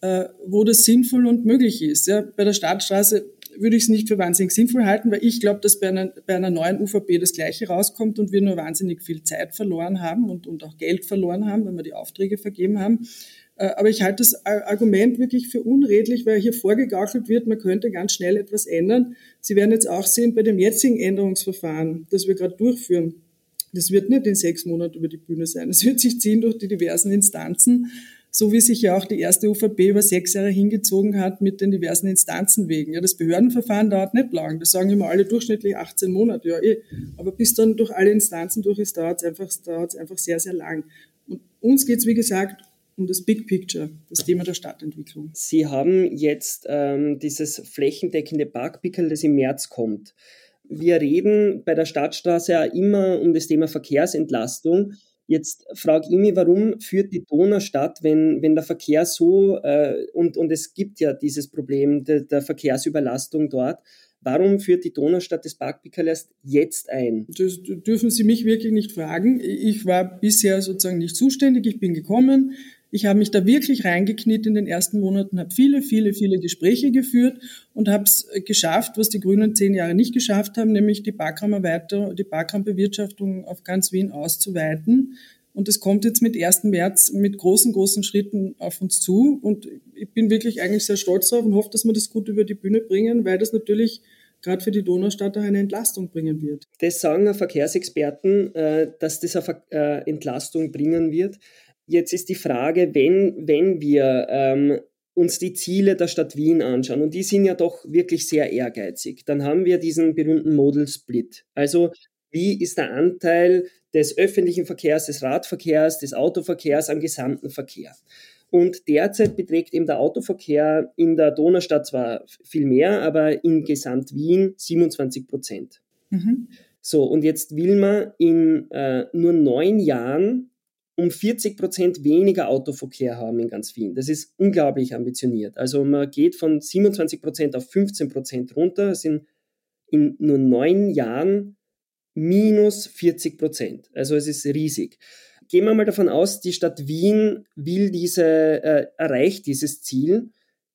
äh, wo das sinnvoll und möglich ist. Ja. Bei der Stadtstraße würde ich es nicht für wahnsinnig sinnvoll halten, weil ich glaube, dass bei einer, bei einer neuen UVP das Gleiche rauskommt und wir nur wahnsinnig viel Zeit verloren haben und, und auch Geld verloren haben, wenn wir die Aufträge vergeben haben. Äh, aber ich halte das Argument wirklich für unredlich, weil hier vorgegaukelt wird, man könnte ganz schnell etwas ändern. Sie werden jetzt auch sehen, bei dem jetzigen Änderungsverfahren, das wir gerade durchführen, das wird nicht in sechs Monaten über die Bühne sein. Es wird sich ziehen durch die diversen Instanzen, so wie sich ja auch die erste UVP über sechs Jahre hingezogen hat mit den diversen Instanzen wegen. Ja, das Behördenverfahren dauert nicht lang. Das sagen immer alle durchschnittlich 18 Monate. Ja, eh. Aber bis dann durch alle Instanzen durch ist, dauert es einfach, einfach sehr, sehr lang. Und uns geht es, wie gesagt, um das Big Picture, das Thema der Stadtentwicklung. Sie haben jetzt ähm, dieses flächendeckende Parkpickel, das im März kommt. Wir reden bei der Stadtstraße ja immer um das Thema Verkehrsentlastung. Jetzt frage ich mich, warum führt die Donaustadt, wenn, wenn der Verkehr so, äh, und, und es gibt ja dieses Problem der, der Verkehrsüberlastung dort, Warum führt die Donaustadt das Parkpickel erst jetzt ein? Das dürfen Sie mich wirklich nicht fragen. Ich war bisher sozusagen nicht zuständig. Ich bin gekommen. Ich habe mich da wirklich reingekniet in den ersten Monaten, habe viele, viele, viele Gespräche geführt und habe es geschafft, was die Grünen zehn Jahre nicht geschafft haben, nämlich die Parkraumerweiterung, die Parkraumbewirtschaftung auf ganz Wien auszuweiten. Und es kommt jetzt mit 1. März mit großen, großen Schritten auf uns zu. Und ich bin wirklich eigentlich sehr stolz darauf und hoffe, dass wir das gut über die Bühne bringen, weil das natürlich gerade für die Donaustadt auch eine Entlastung bringen wird. Das sagen Verkehrsexperten, äh, dass das eine äh, Entlastung bringen wird. Jetzt ist die Frage, wenn, wenn wir ähm, uns die Ziele der Stadt Wien anschauen, und die sind ja doch wirklich sehr ehrgeizig, dann haben wir diesen berühmten Model Split. Also wie ist der Anteil des öffentlichen Verkehrs, des Radverkehrs, des Autoverkehrs am gesamten Verkehr? Und derzeit beträgt eben der Autoverkehr in der Donaustadt zwar viel mehr, aber in Gesamt Wien 27 Prozent. Mhm. So, und jetzt will man in äh, nur neun Jahren um 40 Prozent weniger Autoverkehr haben in ganz Wien. Das ist unglaublich ambitioniert. Also man geht von 27 Prozent auf 15 Prozent runter. Das sind in nur neun Jahren minus 40 Prozent. Also es ist riesig. Gehen wir mal davon aus, die Stadt Wien will diese, äh, erreicht dieses Ziel.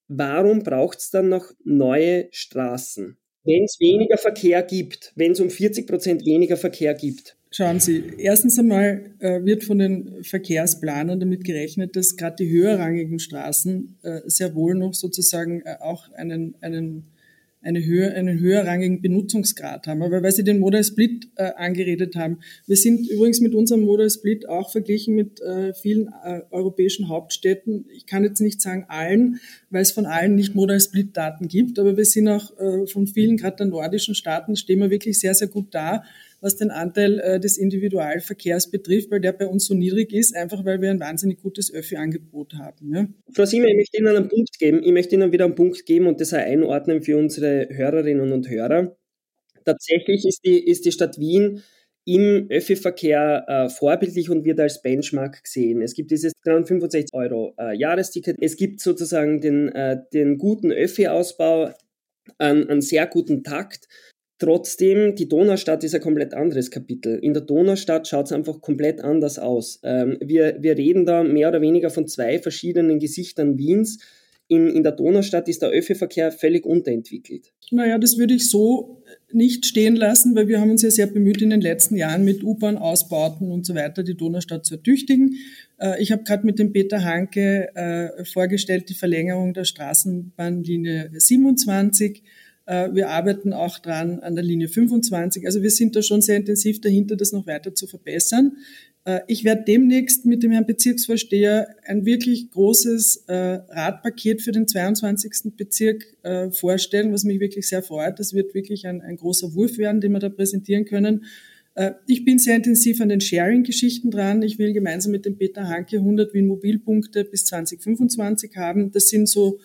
Warum braucht es dann noch neue Straßen? Wenn es weniger Verkehr gibt, wenn es um 40 Prozent weniger Verkehr gibt, Schauen Sie, erstens einmal äh, wird von den Verkehrsplanern damit gerechnet, dass gerade die höherrangigen Straßen äh, sehr wohl noch sozusagen äh, auch einen, einen, eine höher, einen höherrangigen Benutzungsgrad haben. Aber weil Sie den Modal Split angeredet haben, wir sind übrigens mit unserem Modal Split auch verglichen mit vielen europäischen Hauptstädten. Ich kann jetzt nicht sagen allen, weil es von allen nicht Modal Split Daten gibt, aber wir sind auch von vielen, gerade der nordischen Staaten, stehen wir wirklich sehr, sehr gut da was den Anteil äh, des Individualverkehrs betrifft, weil der bei uns so niedrig ist, einfach weil wir ein wahnsinnig gutes Öffi-Angebot haben. Ja? Frau Siemer, ich möchte Ihnen einen Punkt geben. Ich möchte Ihnen wieder einen Punkt geben und das einordnen für unsere Hörerinnen und Hörer. Tatsächlich ist die, ist die Stadt Wien im Öffi-Verkehr äh, vorbildlich und wird als Benchmark gesehen. Es gibt dieses 365 Euro äh, Jahresticket. Es gibt sozusagen den, äh, den guten Öffi-Ausbau, einen sehr guten Takt. Trotzdem, die Donaustadt ist ein komplett anderes Kapitel. In der Donaustadt schaut es einfach komplett anders aus. Ähm, wir, wir reden da mehr oder weniger von zwei verschiedenen Gesichtern Wiens. In, in der Donaustadt ist der Öffi-Verkehr völlig unterentwickelt. Naja, das würde ich so nicht stehen lassen, weil wir haben uns ja sehr bemüht, in den letzten Jahren mit U-Bahn-Ausbauten und so weiter die Donaustadt zu ertüchtigen. Äh, ich habe gerade mit dem Peter Hanke äh, vorgestellt, die Verlängerung der Straßenbahnlinie 27 äh, wir arbeiten auch dran an der Linie 25. Also wir sind da schon sehr intensiv dahinter, das noch weiter zu verbessern. Äh, ich werde demnächst mit dem Herrn Bezirksvorsteher ein wirklich großes äh, Radpaket für den 22. Bezirk vorstellen, was mich wirklich sehr freut. Das wird wirklich ein, ein großer Wurf werden, den wir da präsentieren können. Ich bin sehr intensiv an den Sharing-Geschichten dran. Ich will gemeinsam mit dem Peter Hanke 100 Wien-Mobilpunkte bis 2025 haben. Das sind so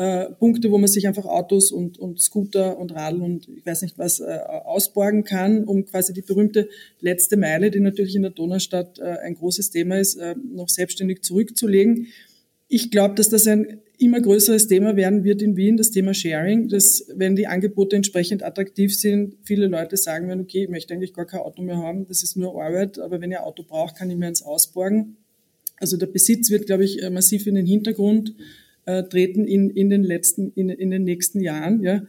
äh, Punkte, wo man sich einfach Autos und, und Scooter und Radl und ich weiß nicht was äh, ausborgen kann, um quasi die berühmte letzte Meile, die natürlich in der Donaustadt äh, ein großes Thema ist, äh, noch selbstständig zurückzulegen. Ich glaube, dass das ein immer größeres Thema werden wird in Wien, das Thema Sharing, dass wenn die Angebote entsprechend attraktiv sind, viele Leute sagen werden, okay, ich möchte eigentlich gar kein Auto mehr haben, das ist nur Arbeit, aber wenn ihr Auto braucht, kann ich mir eins ausborgen. Also der Besitz wird, glaube ich, äh, massiv in den Hintergrund äh, treten in, in, den letzten, in, in den nächsten Jahren. Ja.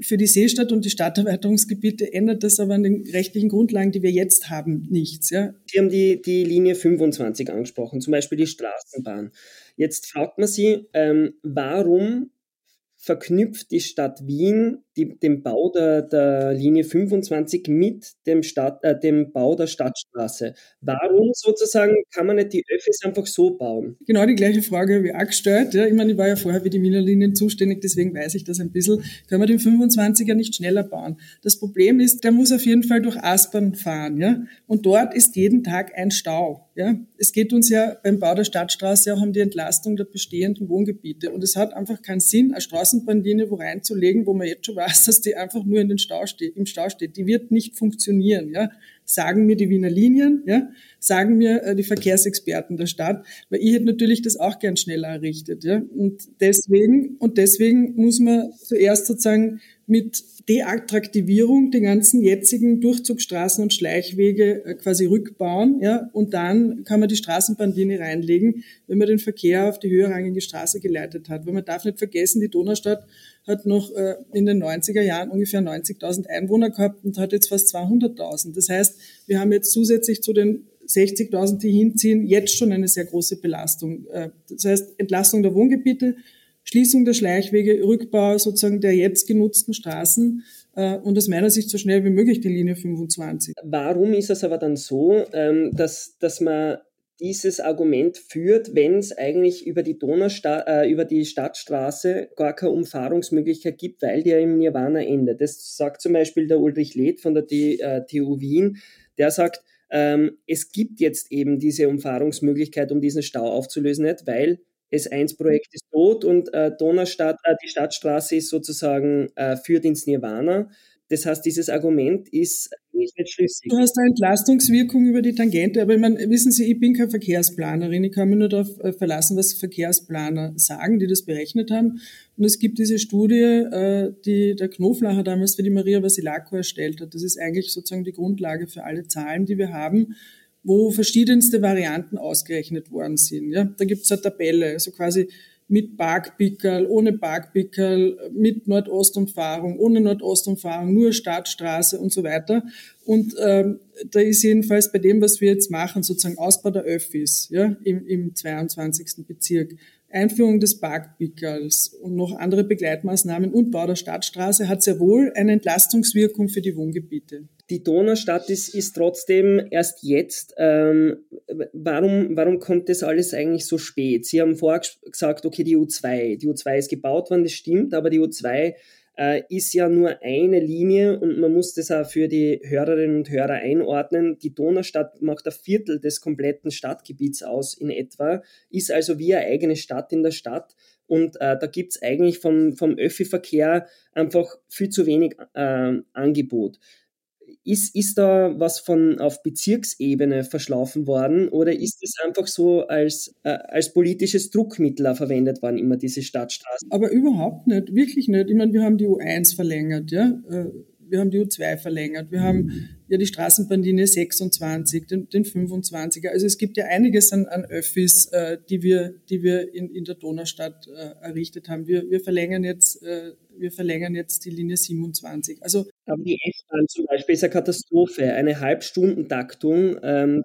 Für die Seestadt und die Stadterweiterungsgebiete ändert das aber an den rechtlichen Grundlagen, die wir jetzt haben, nichts. Ja. Sie haben die, die Linie 25 angesprochen, zum Beispiel die Straßenbahn. Jetzt fragt man Sie, ähm, warum verknüpft die Stadt Wien die, den Bau der, der Linie 25 mit dem, Stadt, äh, dem Bau der Stadtstraße. Warum sozusagen kann man nicht die Öffis einfach so bauen? Genau die gleiche Frage ich auch gestellt. Ja, ich meine, ich war ja vorher für die Wiener Linien zuständig, deswegen weiß ich das ein bisschen. Können wir den 25er nicht schneller bauen? Das Problem ist, der muss auf jeden Fall durch Aspern fahren. Ja? Und dort ist jeden Tag ein Stau. Ja? Es geht uns ja beim Bau der Stadtstraße auch um die Entlastung der bestehenden Wohngebiete. Und es hat einfach keinen Sinn, eine Straßenbahnlinie wo reinzulegen, wo man jetzt schon weiß, dass die einfach nur in den Stau steht, im Stau steht. Die wird nicht funktionieren, ja. Sagen mir die Wiener Linien, ja. Sagen mir äh, die Verkehrsexperten der Stadt, weil ich hätte natürlich das auch gern schneller errichtet, ja. Und deswegen, und deswegen muss man zuerst sozusagen mit Deattraktivierung die ganzen jetzigen Durchzugsstraßen und Schleichwege äh, quasi rückbauen, ja, und dann kann man die Straßenbahnlinie reinlegen, wenn man den Verkehr auf die höherrangige Straße geleitet hat. Weil man darf nicht vergessen, die Donaustadt hat noch äh, in den 90er Jahren ungefähr 90.000 Einwohner gehabt und hat jetzt fast 200.000. Das heißt, wir haben jetzt zusätzlich zu den 60.000, die hinziehen, jetzt schon eine sehr große Belastung. Äh, das heißt, Entlastung der Wohngebiete, Schließung der Schleichwege, Rückbau sozusagen der jetzt genutzten Straßen äh, und aus meiner Sicht so schnell wie möglich die Linie 25. Warum ist es aber dann so, ähm, dass, dass man dieses Argument führt, wenn es eigentlich über die Donaustadt, äh, über die Stadtstraße gar keine Umfahrungsmöglichkeit gibt, weil die ja im Nirvana endet. Das sagt zum Beispiel der Ulrich Leth von der äh, TU Wien. Der sagt, ähm, es gibt jetzt eben diese Umfahrungsmöglichkeit, um diesen Stau aufzulösen, nicht, weil S1-Projekt ist tot und äh, Donaustadt, äh, die Stadtstraße ist sozusagen äh, führt ins Nirvana. Das heißt, dieses Argument ist nicht, schlüssig. Du hast eine Entlastungswirkung über die Tangente, aber ich meine, wissen Sie, ich bin keine Verkehrsplanerin. Ich kann mich nur darauf äh, verlassen, was Verkehrsplaner sagen, die das berechnet haben. Und es gibt diese Studie, äh, die der Knoflacher damals für die Maria Vasilako erstellt hat. Das ist eigentlich sozusagen die Grundlage für alle Zahlen, die wir haben wo verschiedenste Varianten ausgerechnet worden sind. Ja, da gibt es eine Tabelle, also quasi mit Parkpickerl, ohne Parkpickerl, mit Nordostumfahrung, ohne Nordostumfahrung, nur Stadtstraße und so weiter. Und ähm, da ist jedenfalls bei dem, was wir jetzt machen, sozusagen Ausbau der Öffis ja, im, im 22. Bezirk, Einführung des Parkpickerls und noch andere Begleitmaßnahmen und Bau der Stadtstraße hat sehr wohl eine Entlastungswirkung für die Wohngebiete. Die Donaustadt ist, ist trotzdem erst jetzt. Ähm, warum, warum kommt das alles eigentlich so spät? Sie haben vorher gesagt, okay, die U2, die U2 ist gebaut worden, das stimmt, aber die U2 äh, ist ja nur eine Linie und man muss das auch für die Hörerinnen und Hörer einordnen. Die Donaustadt macht ein Viertel des kompletten Stadtgebiets aus in etwa, ist also wie eine eigene Stadt in der Stadt. Und äh, da gibt's eigentlich vom, vom Öffi-Verkehr einfach viel zu wenig äh, Angebot ist, ist da was von auf Bezirksebene verschlafen worden oder ist es einfach so als, äh, als politisches Druckmittel verwendet worden, immer diese Stadtstraßen? Aber überhaupt nicht, wirklich nicht. Ich meine, wir haben die U1 verlängert, ja. Äh, wir haben die U2 verlängert, wir haben ja die Straßenbahnlinie 26, den, den 25er. Also es gibt ja einiges an, an Öffis, äh, die wir, die wir in, in der Donaustadt äh, errichtet haben. Wir, wir verlängern jetzt, äh, wir verlängern jetzt die Linie 27. Also aber die S-Bahn zum Beispiel ist eine Katastrophe, eine Halbstundentaktung. Ähm,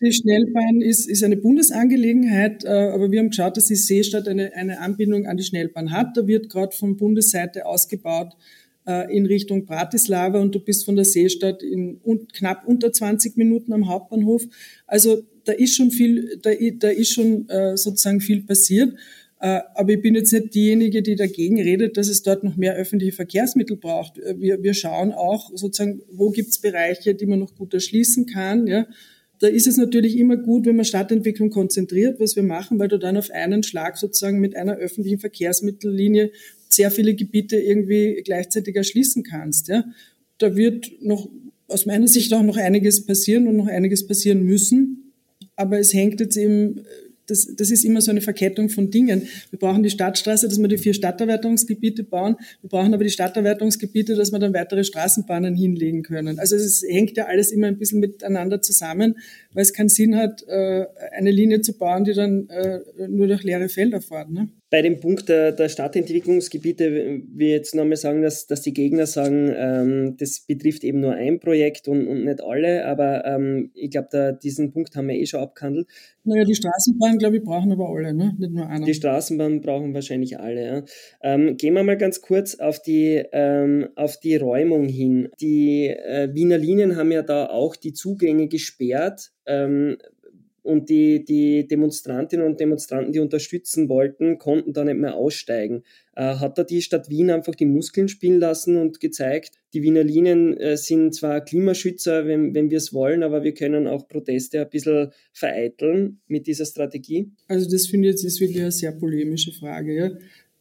die Schnellbahn ist, ist eine Bundesangelegenheit, äh, aber wir haben geschaut, dass die Seestadt eine, eine Anbindung an die Schnellbahn hat. Da wird gerade von Bundesseite ausgebaut äh, in Richtung Bratislava und du bist von der Seestadt in un, knapp unter 20 Minuten am Hauptbahnhof. Also da ist schon viel, da, da ist schon äh, sozusagen viel passiert. Äh, aber ich bin jetzt nicht diejenige, die dagegen redet, dass es dort noch mehr öffentliche Verkehrsmittel braucht. Äh, wir, wir schauen auch sozusagen, wo gibt es Bereiche, die man noch gut erschließen kann. Ja. Da ist es natürlich immer gut, wenn man Stadtentwicklung konzentriert, was wir machen, weil du dann auf einen Schlag sozusagen mit einer öffentlichen Verkehrsmittellinie sehr viele Gebiete irgendwie gleichzeitig erschließen kannst. Ja. Da wird noch aus meiner Sicht auch noch einiges passieren und noch einiges passieren müssen. Aber es hängt jetzt eben das, das ist immer so eine Verkettung von Dingen. Wir brauchen die Stadtstraße, dass wir die vier Stadterweiterungsgebiete bauen. Wir brauchen aber die Stadterweiterungsgebiete, dass wir dann weitere Straßenbahnen hinlegen können. Also es hängt ja alles immer ein bisschen miteinander zusammen, weil es keinen Sinn hat, äh, eine Linie zu bauen, die dann äh, nur durch leere Felder fährt. Ne? Bei dem Punkt der, der Stadtentwicklungsgebiete wir jetzt nochmal sagen, dass, dass die Gegner sagen, ähm, das betrifft eben nur ein Projekt und, und nicht alle, aber ähm, ich glaube, diesen Punkt haben wir eh schon abgehandelt. Naja, die Straßenbahn, glaube ich, brauchen aber alle, ne? nicht nur einer. Die Straßenbahn brauchen wahrscheinlich alle. Ja. Ähm, gehen wir mal ganz kurz auf die, ähm, auf die Räumung hin. Die äh, Wiener Linien haben ja da auch die Zugänge gesperrt. Und die, die Demonstrantinnen und Demonstranten, die unterstützen wollten, konnten da nicht mehr aussteigen. Äh, hat da die Stadt Wien einfach die Muskeln spielen lassen und gezeigt, die Wiener Linien äh, sind zwar Klimaschützer, wenn, wenn wir es wollen, aber wir können auch Proteste ein bisschen vereiteln mit dieser Strategie? Also das finde ich jetzt ist wirklich eine sehr polemische Frage. Ja?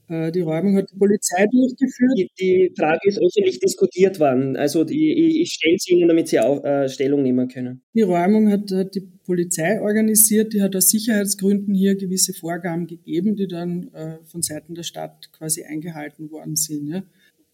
Äh, die Räumung hat die Polizei durchgeführt. Die, die Frage ist öffentlich diskutiert worden. Also die, ich stelle sie Ihnen, damit Sie auch äh, Stellung nehmen können. Die Räumung hat, hat, die Polizei organisiert. Die hat aus Sicherheitsgründen hier gewisse Vorgaben gegeben, die dann äh, von Seiten der Stadt quasi eingehalten worden sind. Ja.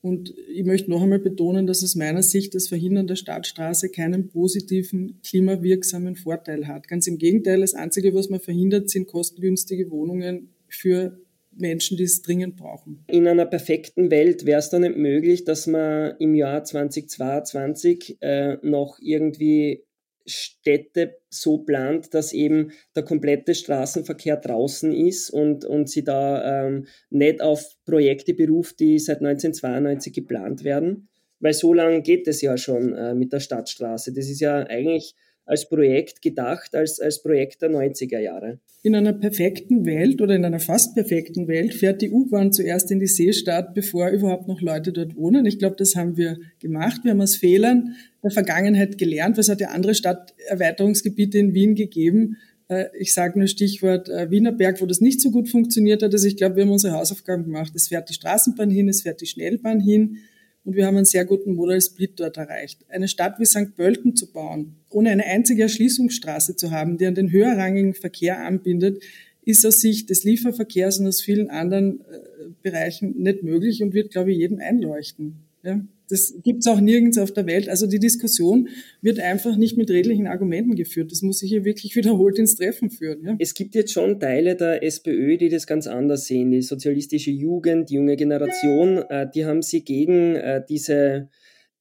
Und ich möchte noch einmal betonen, dass aus meiner Sicht das Verhindern der Stadtstraße keinen positiven, klimawirksamen Vorteil hat. Ganz im Gegenteil, das Einzige, was man verhindert, sind kostengünstige Wohnungen für Menschen, die es dringend brauchen. In einer perfekten Welt wäre es dann nicht möglich, dass man im Jahr 2022 äh, noch irgendwie Städte so plant, dass eben der komplette Straßenverkehr draußen ist und, und sie da ähm, nicht auf Projekte beruft, die seit 1992 geplant werden. Weil so lange geht es ja schon äh, mit der Stadtstraße. Das ist ja eigentlich als Projekt gedacht, als, als Projekt der 90er Jahre. In einer perfekten Welt oder in einer fast perfekten Welt fährt die U-Bahn zuerst in die Seestadt, bevor überhaupt noch Leute dort wohnen. Ich glaube, das haben wir gemacht. Wir haben aus Fehlern der Vergangenheit gelernt. Es hat ja andere Stadterweiterungsgebiete in Wien gegeben. Äh, ich sage nur Stichwort äh, Wienerberg, wo das nicht so gut funktioniert hat. Also ich glaube, wir haben unsere Hausaufgaben gemacht. Es fährt die Straßenbahn hin, es fährt die Schnellbahn hin und wir haben einen sehr guten Modal Split dort erreicht. Eine Stadt wie St. Pölten zu bauen, ohne eine einzige Erschließungsstraße zu haben, die an den höherrangigen Verkehr anbindet, ist aus Sicht des Lieferverkehrs und aus vielen anderen äh, Bereichen nicht möglich und wird, glaube ich, jedem einleuchten. Ja? Das gibt's auch nirgends auf der Welt. Also die Diskussion wird einfach nicht mit redlichen Argumenten geführt. Das muss sich hier wirklich [LAUGHS] wiederholt ins Treffen führen. Ja? Es gibt jetzt schon Teile der SPÖ, die das ganz anders sehen. Die sozialistische Jugend, die junge Generation, äh, die haben sie gegen äh, diese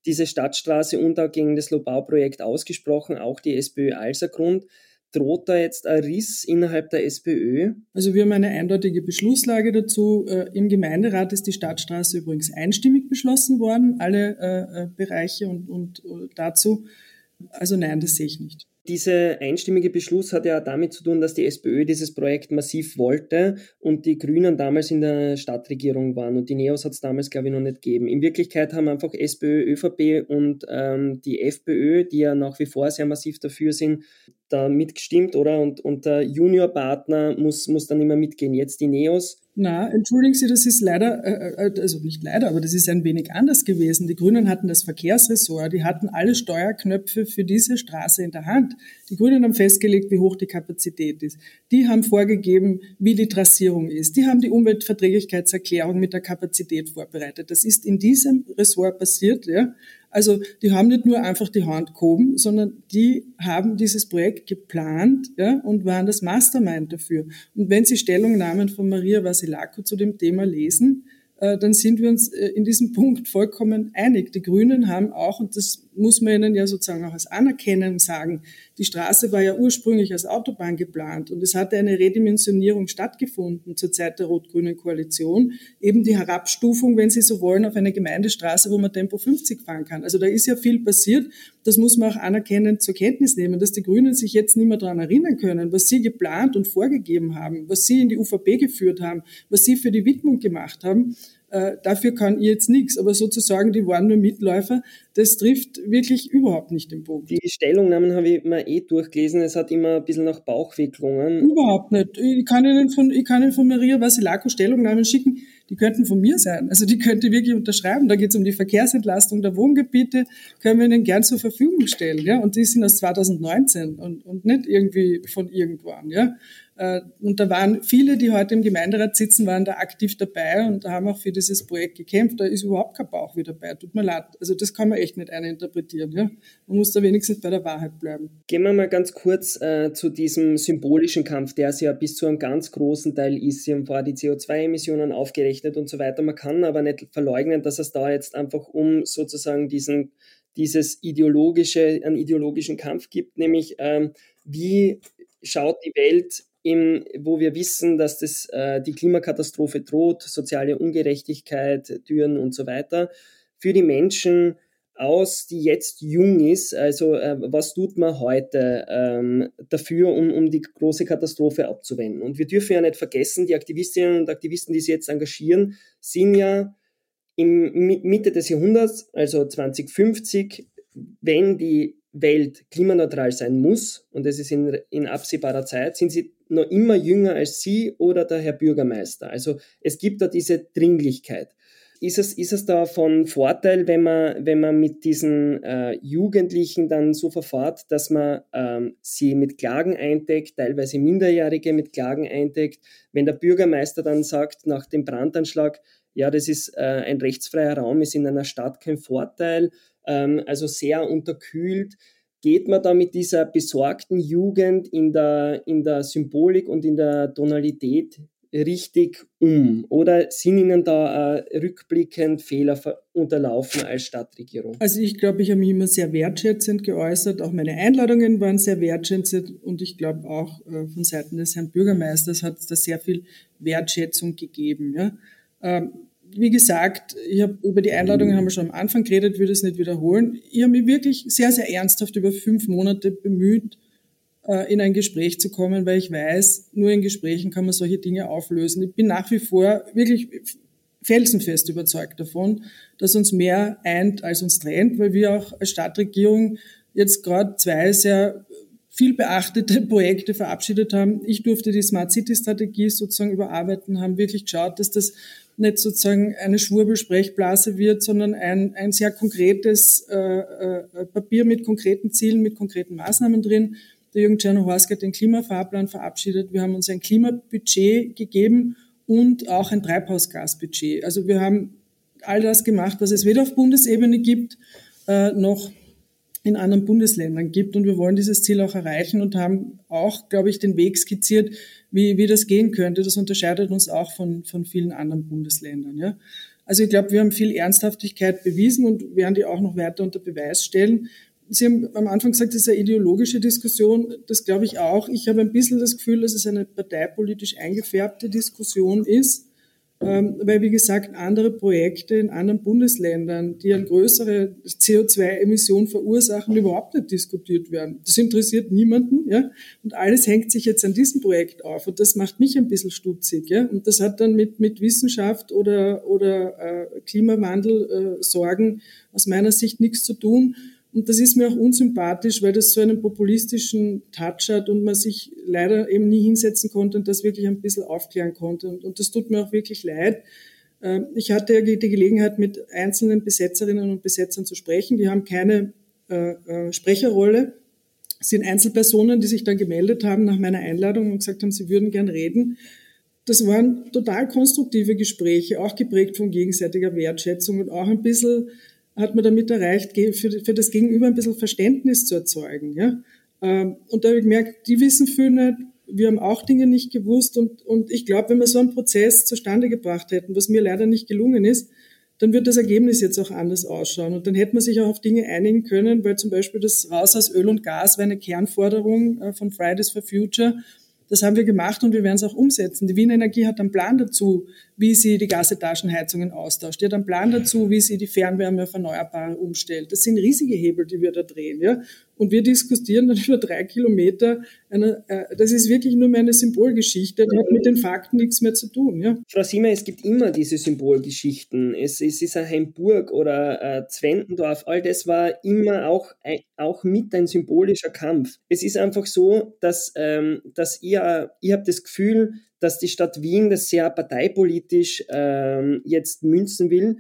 diese Stadtstraße und auch gegen das Lobau-Projekt ausgesprochen, auch die SPÖ als Grund. Droht da jetzt ein Riss innerhalb der SPÖ? Also wir haben eine eindeutige Beschlusslage dazu. Äh, Im Gemeinderat ist die Stadtstraße übrigens einstimmig beschlossen worden, alle äh, äh, Bereiche und, und dazu. Also nein, das sehe ich nicht. Dieser einstimmige Beschluss hat ja damit zu tun, dass die SPÖ dieses Projekt massiv wollte und die Grünen damals in der Stadtregierung waren und die Neos hat es damals, glaube ich, noch nicht gegeben. In Wirklichkeit haben einfach SPÖ, ÖVP und ähm, die FPÖ, die ja nach wie vor sehr massiv dafür sind, da mitgestimmt, oder? Und, und der Juniorpartner muss, muss dann immer mitgehen. Jetzt die Neos na, entschuldigen Sie, das ist leider, äh, äh, also nicht leider, aber das ist ein wenig anders gewesen. Die Grünen hatten das Verkehrsressort, die hatten alle Steuerknöpfe für diese Straße in der Hand. Die Grünen haben festgelegt, wie hoch die Kapazität ist. Die haben vorgegeben, wie die Trassierung ist. Die haben die Umweltverträglichkeitserklärung mit der Kapazität vorbereitet. Das ist in diesem Ressort passiert, ja. Also die haben nicht nur einfach die Hand gehoben, sondern die haben dieses Projekt geplant ja, und waren das Mastermind dafür. Und wenn Sie Stellungnahmen von Maria Vasilako zu dem Thema lesen, äh, dann sind wir uns äh, in diesem [LAUGHS] Punkt vollkommen einig. Die Grünen haben auch, und das muss man ihnen ja sozusagen auch als Anerkennen sagen, die Straße war ja ursprünglich als Autobahn geplant und es hatte eine Redimensionierung stattgefunden zur Zeit der rot-grünen Koalition, eben die Herabstufung, wenn Sie so wollen, auf eine Gemeindestraße, wo man Tempo 50 fahren kann. Also da ist ja viel passiert. Das muss man auch anerkennend zur Kenntnis nehmen, dass die Grünen sich jetzt nicht mehr daran erinnern können, was sie geplant und vorgegeben haben, was sie in die UVP geführt haben, was sie für die Widmung gemacht haben äh, dafür kann ich jetzt nichts. Aber sozusagen, die waren nur Mitläufer, das trifft wirklich überhaupt nicht den Punkt. Die Stellungnahmen habe ich mir eh durchgelesen, es hat immer ein bisschen nach Bauchwicklungen. Überhaupt nicht. Ich kann Ihnen von, ich kann Ihnen von Maria Vasilako Stellungnahmen schicken, die könnten von mir sein. Also die könnte wirklich unterschreiben. Da geht es um die Verkehrsentlastung der Wohngebiete, können wir Ihnen gern zur Verfügung stellen. Ja? Und die sind aus 2019 und, und nicht irgendwie von irgendwann. Ja? Äh, und da waren viele, die heute im Gemeinderat sitzen, waren da aktiv dabei und haben auch für dieses Projekt gekämpft. Da ist überhaupt kein Bauch wieder dabei. Tut mir leid. Also das kann man echt nicht eininterpretieren. Ja? Man muss da wenigstens bei der Wahrheit bleiben. Gehen wir mal ganz kurz äh, zu diesem symbolischen Kampf, der es ja bis zu einem ganz großen Teil ist. Sie haben vorher die CO2-Emissionen aufgerechnet und so weiter. Man kann aber nicht verleugnen, dass es da jetzt einfach um sozusagen diesen dieses ideologische, einen ideologischen Kampf gibt, nämlich ähm, wie schaut die Welt im, wo wir wissen, dass das, äh, die Klimakatastrophe droht, soziale Ungerechtigkeit, Türen und so weiter, für die Menschen aus, die jetzt jung ist. Also äh, was tut man heute ähm, dafür, um, um die große Katastrophe abzuwenden? Und wir dürfen ja nicht vergessen, die Aktivistinnen und Aktivisten, die sich jetzt engagieren, sind ja im Mitte des Jahrhunderts, also 2050, wenn die Welt klimaneutral sein muss, und es ist in, in absehbarer Zeit, sind sie noch immer jünger als Sie oder der Herr Bürgermeister. Also es gibt da diese Dringlichkeit. Ist es, ist es da von Vorteil, wenn man, wenn man mit diesen äh, Jugendlichen dann so verfahrt, dass man ähm, sie mit Klagen eindeckt, teilweise Minderjährige mit Klagen eindeckt? Wenn der Bürgermeister dann sagt, nach dem Brandanschlag, ja, das ist äh, ein rechtsfreier Raum, ist in einer Stadt kein Vorteil, ähm, also sehr unterkühlt. Geht man da mit dieser besorgten Jugend in der, in der Symbolik und in der Tonalität richtig um? Oder sind Ihnen da äh, rückblickend Fehler unterlaufen als Stadtregierung? Also ich glaube, ich habe mich immer sehr wertschätzend geäußert. Auch meine Einladungen waren sehr wertschätzend und ich glaube auch äh, von Seiten des Herrn Bürgermeisters hat es da sehr viel Wertschätzung gegeben. Ja? Ähm, wie gesagt, ich habe über die Einladungen haben wir schon am Anfang geredet, würde es nicht wiederholen. Ich habe mich wirklich sehr, sehr ernsthaft über fünf Monate bemüht, äh, in ein Gespräch zu kommen, weil ich weiß, nur in Gesprächen kann man solche Dinge auflösen. Ich bin nach wie vor wirklich felsenfest überzeugt davon, dass uns mehr eint als uns trennt, weil wir auch als Stadtregierung jetzt gerade zwei sehr viel beachtete [LAUGHS] Projekte verabschiedet haben. Ich durfte die Smart City Strategie sozusagen überarbeiten, haben wirklich geschaut, dass das nicht sozusagen eine Schwurbelsprechblase wird, sondern ein, ein sehr konkretes äh, äh, Papier mit konkreten Zielen, mit konkreten Maßnahmen drin. Der Jürgen Czernohorsk hat den Klimafahrplan verabschiedet. Wir haben uns ein Klimabudget gegeben und auch ein Treibhausgasbudget. Also wir haben all das gemacht, was es weder auf Bundesebene gibt, äh, noch in anderen Bundesländern gibt. Und wir wollen dieses Ziel auch erreichen und haben auch, glaube ich, den Weg skizziert, wie, wie das gehen könnte. Das unterscheidet uns auch von, von vielen anderen Bundesländern. Ja. Also ich glaube, wir haben viel Ernsthaftigkeit bewiesen und werden die auch noch weiter unter Beweis stellen. Sie haben am Anfang gesagt, das ist eine ideologische Diskussion. Das glaube ich auch. Ich habe ein bisschen das Gefühl, dass es eine parteipolitisch eingefärbte Diskussion ist weil, wie gesagt, andere Projekte in anderen Bundesländern, die eine größere CO2-Emission verursachen, überhaupt nicht diskutiert werden. Das interessiert niemanden, ja. Und alles hängt sich jetzt an diesem Projekt auf. Und das macht mich ein bisschen stutzig, ja. Und das hat dann mit, mit Wissenschaft oder, oder äh, Klimawandel äh, Sorgen aus meiner Sicht nichts zu tun. Und das ist mir auch unsympathisch, weil das so einen populistischen Touch hat und man sich leider eben nie hinsetzen konnte und das wirklich ein bisschen aufklären konnte. Und, und das tut mir auch wirklich leid. Ähm, ich hatte ja die Gelegenheit, mit einzelnen Besetzerinnen und Besetzern zu sprechen. Die haben keine äh, äh, Sprecherrolle, das sind Einzelpersonen, die sich dann gemeldet haben nach meiner Einladung und gesagt haben, sie würden gern reden. Das waren total konstruktive Gespräche, auch geprägt von gegenseitiger Wertschätzung und auch ein bisschen hat man damit erreicht, für, das Gegenüber ein bisschen Verständnis zu erzeugen. Ja? Ähm, und da habe ich gemerkt, die wissen viel nicht, wir haben auch Dinge nicht gewusst und, und ich glaube, wenn wir so einen Prozess zustande gebracht hätten, was mir leider nicht gelungen ist, dann wird das Ergebnis jetzt auch anders ausschauen. Und dann hätte man sich auch auf Dinge einigen können, weil zum Beispiel das Raus aus Öl und Gas war eine Kernforderung äh, von Fridays for Future. Das haben wir gemacht und wir werden es auch umsetzen. Die Wien Energie hat einen Plan dazu, wie sie die Gasetagenheizungen austauscht. Die hat einen Plan dazu, wie sie die Fernwärme auf Erneuerbare umstellt. Das sind riesige Hebel, die wir da drehen. Ja? Und wir diskutieren dann über drei Kilometer. Eine, äh, das ist wirklich nur mehr eine Symbolgeschichte. Die hat mit den Fakten nichts mehr zu tun. Ja? Frau Siemer, es gibt immer diese Symbolgeschichten. Es, es ist ein Heimburg oder äh, Zwentendorf. All das war immer auch, auch mit ein symbolischer Kampf. Es ist einfach so, dass, ähm, dass ihr, ihr habt das Gefühl, dass die Stadt Wien das sehr parteipolitisch ähm, jetzt münzen will.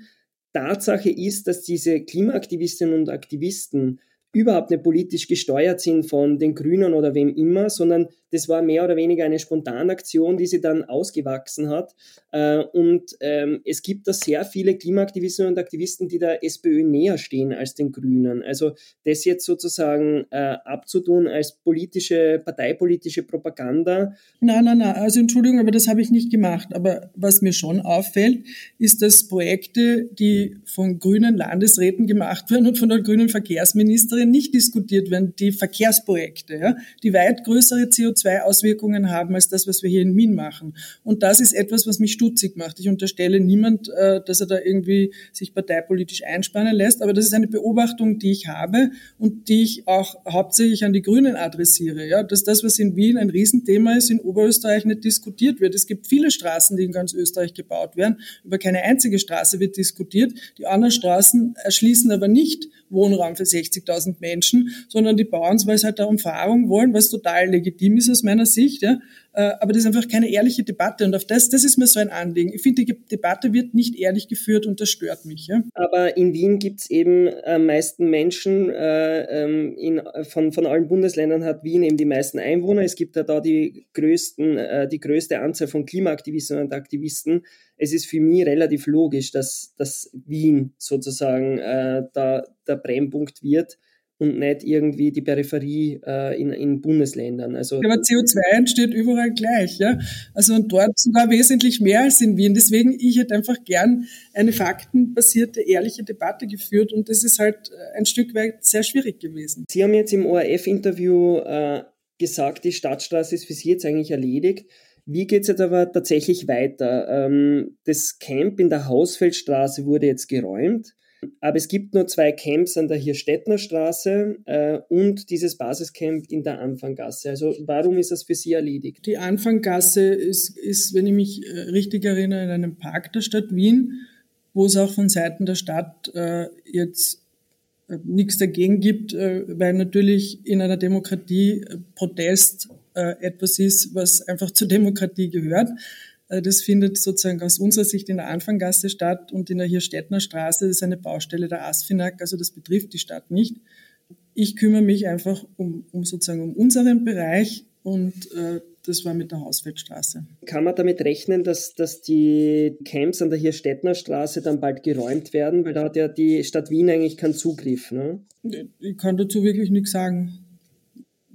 Tatsache ist, dass diese Klimaaktivistinnen und Aktivisten überhaupt nicht politisch gesteuert sind von den Grünen oder wem immer, sondern das war mehr oder weniger eine Spontanaktion, die sie dann ausgewachsen hat. Äh, und ähm, es gibt da sehr viele Klimaaktivisten und Aktivisten, die der SPÖ näher stehen als den Grünen. Also das jetzt sozusagen äh, abzutun als politische, parteipolitische Propaganda. Nein, nein, nein. Also Entschuldigung, aber das habe ich nicht gemacht. Aber was mir schon auffällt, ist, dass Projekte, die von grünen Landesräten gemacht werden und von der grünen Verkehrsministerin nicht diskutiert werden, die Verkehrsprojekte, ja, die weit größere CO2 CO2-Auswirkungen haben als das, was wir hier in Wien machen. Und das ist etwas, was mich stutzig macht. Ich unterstelle niemand, äh, dass er da irgendwie sich parteipolitisch einspannen lässt, aber das ist eine Beobachtung, die ich habe und die ich auch hauptsächlich an die Grünen adressiere. Ja, dass das, was in Wien ein Riesenthema ist, in Oberösterreich nicht diskutiert wird. Es gibt viele Straßen, die in ganz Österreich gebaut werden. Über keine einzige Straße wird diskutiert. Die anderen Straßen erschließen aber nicht Wohnraum für 60.000 Menschen, sondern die bauen es, weil sie halt da Umfahrung wollen, was total legitim ist aus meiner Sicht. Ja. Äh, aber das ist einfach keine ehrliche Debatte und auf das, das ist mir so ein Anliegen. Ich finde, die Debatte wird nicht ehrlich geführt und das stört mich. Ja. Aber in Wien gibt es eben am meisten Menschen, äh, ähm, in, von, von allen Bundesländern hat Wien eben die meisten Einwohner. Es gibt ja da die größten, äh, die größte Anzahl von Klimaaktivisten und Aktivisten. Es ist für mich relativ logisch, dass, dass Wien sozusagen äh, da der Brennpunkt wird und nicht irgendwie die Peripherie äh, in, in Bundesländern. Also aber CO2 entsteht überall gleich, ja. Also und dort sogar wesentlich mehr als in Wien. Deswegen, ich hätte einfach gern eine faktenbasierte, ehrliche Debatte geführt und das ist halt äh, ein Stück weit sehr schwierig gewesen. Sie haben jetzt im ORF-Interview äh, gesagt, die Stadtstraße ist für Sie jetzt eigentlich erledigt. Wie geht es jetzt aber tatsächlich weiter? Ähm, das Camp in der Hausfeldstraße wurde jetzt geräumt. Aber es gibt nur zwei Camps an der Hirstettner Straße äh, und dieses Basiscamp in der Anfanggasse. Also warum ist das für Sie erledigt? Die Anfanggasse ist, ist, wenn ich mich äh, richtig erinnere, in einem Park der Stadt Wien, wo es auch von Seiten der Stadt äh, jetzt äh, nichts dagegen gibt, äh, weil natürlich in einer Demokratie äh, Protest etwas ist, was einfach zur Demokratie gehört. Äh, das findet sozusagen aus unserer Sicht in der Anfanggasse statt und in der Hirstettner Straße, das ist eine Baustelle der ASFINAG, also das betrifft die Stadt nicht. Ich kümmere mich einfach um, um sozusagen um unseren Bereich und äh, das war mit der Hausfeldstraße. Kann man damit rechnen, dass, dass die Camps an der Hirstettner Straße dann bald geräumt werden? Weil da hat ja die Stadt Wien eigentlich keinen Zugriff. Ne? Ich kann dazu wirklich nichts sagen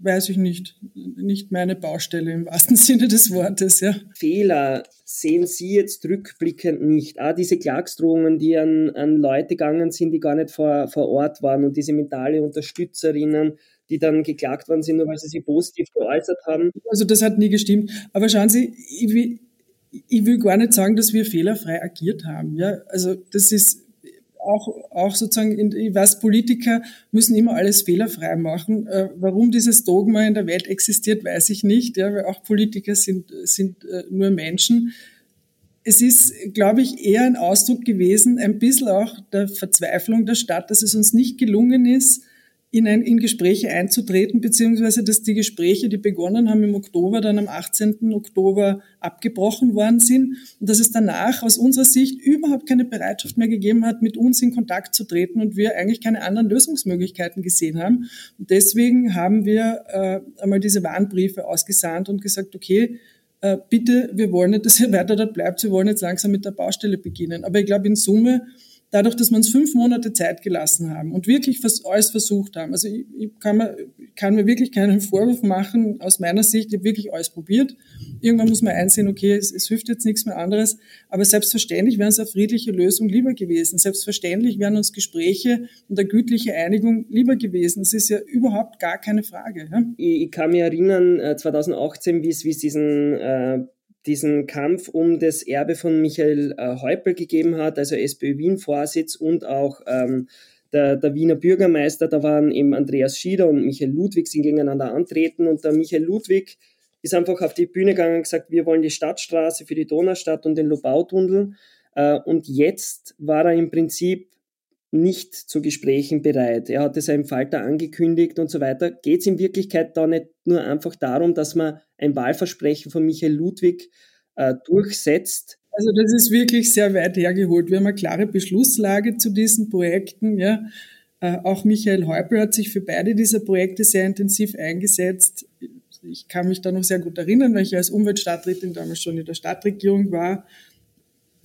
weiß ich nicht, nicht meine Baustelle im wahrsten [LAUGHS] Sinne des Wortes, ja. Fehler sehen Sie jetzt rückblickend nicht. Auch diese Klagsdrohungen, die an, an Leute gegangen sind, die gar nicht vor, vor Ort waren und diese mentale Unterstützerinnen, die dann geklagt worden sind, nur weil sie sich positiv geäußert haben. Also das hat nie gestimmt. Aber schauen Sie, ich will, ich will gar nicht sagen, dass wir fehlerfrei agiert haben. Ja, also das ist auch, auch sozusagen, in, ich weiß, Politiker müssen immer alles fehlerfrei machen. Äh, warum dieses Dogma in der Welt existiert, weiß ich nicht, ja, weil auch Politiker sind, sind äh, nur Menschen. Es ist, glaube ich, eher ein Ausdruck gewesen, ein bisschen auch der Verzweiflung der Stadt, dass es uns nicht gelungen ist, in, ein, in Gespräche einzutreten, beziehungsweise dass die Gespräche, die begonnen haben im Oktober, dann am 18. Oktober abgebrochen worden sind und dass es danach aus unserer Sicht überhaupt keine Bereitschaft mehr gegeben hat, mit uns in Kontakt zu treten und wir eigentlich keine anderen Lösungsmöglichkeiten gesehen haben. Und deswegen haben wir äh, einmal diese Warnbriefe ausgesandt und gesagt, okay, äh, bitte, wir wollen nicht, dass ihr weiter dort bleibt, wir wollen jetzt langsam mit der Baustelle beginnen. Aber ich glaube, in Summe dadurch, dass wir uns fünf Monate Zeit gelassen haben und wirklich alles versucht haben. Also ich, ich kann, mir, kann mir wirklich keinen Vorwurf machen aus meiner Sicht. Ich habe wirklich alles probiert. Irgendwann muss man einsehen, okay, es, es hilft jetzt nichts mehr anderes. Aber selbstverständlich wäre uns eine friedliche Lösung lieber gewesen. Selbstverständlich wären uns Gespräche und eine gütliche Einigung lieber gewesen. Das ist ja überhaupt gar keine Frage. Ja? Ich, ich, kann mich erinnern, 2018, wie es diesen äh, diesen Kampf um das Erbe von Michael äh, Häupl gegeben hat, also SPÖ Wien-Vorsitz und auch ähm, der, der, Wiener Bürgermeister, da waren eben Andreas Schieder und Michael Ludwig sind gegeneinander antreten und der Michael Ludwig ist einfach auf die Bühne gegangen und gesagt, wir wollen die Stadtstraße für die Donaustadt und den Lobautunnel. Äh, und jetzt war er im Prinzip nicht zu Gesprächen bereit. Er hat es einem Falter angekündigt und so weiter. Geht es in Wirklichkeit da nicht nur einfach darum, dass man ein Wahlversprechen von Michael Ludwig äh, durchsetzt? Also das ist wirklich sehr weit hergeholt. Wir haben eine klare Beschlusslage zu diesen Projekten. Ja. Äh, auch Michael Häupl hat sich für beide dieser Projekte sehr intensiv eingesetzt. Ich kann mich da noch sehr gut erinnern, weil ich als Umweltstadträtin damals schon in der Stadtregierung war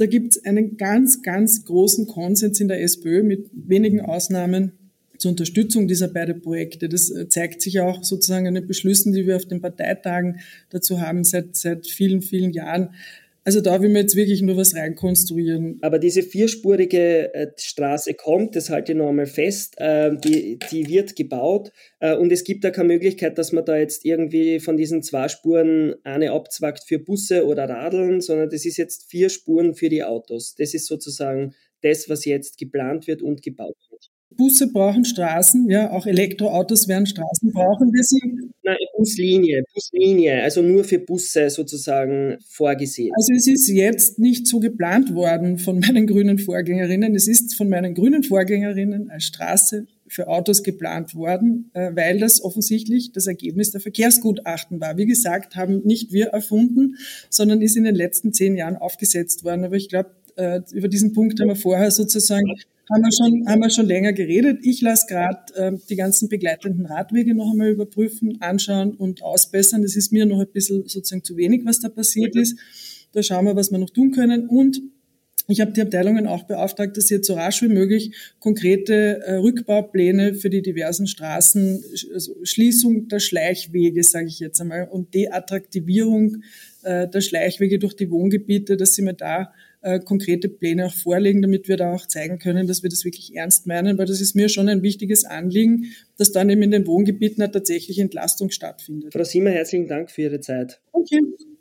da gibt es einen ganz, ganz großen Konsens in der SPÖ mit wenigen Ausnahmen zur Unterstützung dieser beiden Projekte. Das äh, zeigt sich auch sozusagen in den Beschlüssen, die wir auf den Parteitagen dazu haben seit, seit vielen, vielen Jahren. Also da will man jetzt wirklich nur was reinkonstruieren. Aber diese vierspurige äh, Straße kommt, das halte ich noch einmal fest, äh, die, die wird gebaut äh, und es gibt da keine Möglichkeit, dass man da jetzt irgendwie von diesen zwei Spuren eine abzwackt für Busse oder Radeln, sondern das ist jetzt vier Spuren für die Autos. Das ist sozusagen das, was jetzt geplant wird und gebaut wird. Busse brauchen Straßen, ja, auch Elektroautos werden Straßen brauchen. Wir sind Nein, Buslinie, Buslinie, also nur für Busse sozusagen vorgesehen. Also es ist jetzt nicht so geplant worden von meinen grünen Vorgängerinnen. Es ist von meinen grünen Vorgängerinnen als Straße für Autos geplant worden, äh, weil das offensichtlich das Ergebnis der Verkehrsgutachten war. Wie gesagt, haben nicht wir erfunden, sondern ist in den letzten zehn Jahren aufgesetzt worden. Aber ich glaube, äh, über diesen Punkt haben wir vorher sozusagen haben wir schon, haben wir schon länger geredet. Ich lasse gerade äh, die ganzen begleitenden Radwege noch einmal überprüfen, anschauen und ausbessern. Das ist mir noch ein bisschen sozusagen zu wenig, was da passiert ist. Da schauen wir, was wir noch tun können. Und ich habe die Abteilungen auch beauftragt, dass sie jetzt so rasch wie möglich konkrete äh, Rückbaupläne für die diversen Straßen, also Schließung der Schleichwege, sage ich jetzt einmal, und Deattraktivierung äh, der Schleichwege durch die Wohngebiete, dass sie mir da äh, konkrete Pläne auch vorlegen, damit wir da auch zeigen können, dass wir das wirklich ernst meinen, weil das ist mir schon ein wichtiges Anliegen, dass dann eben in den Wohngebieten eine tatsächliche Entlastung stattfindet. Frau Siemer, herzlichen Dank für Ihre Zeit. Okay.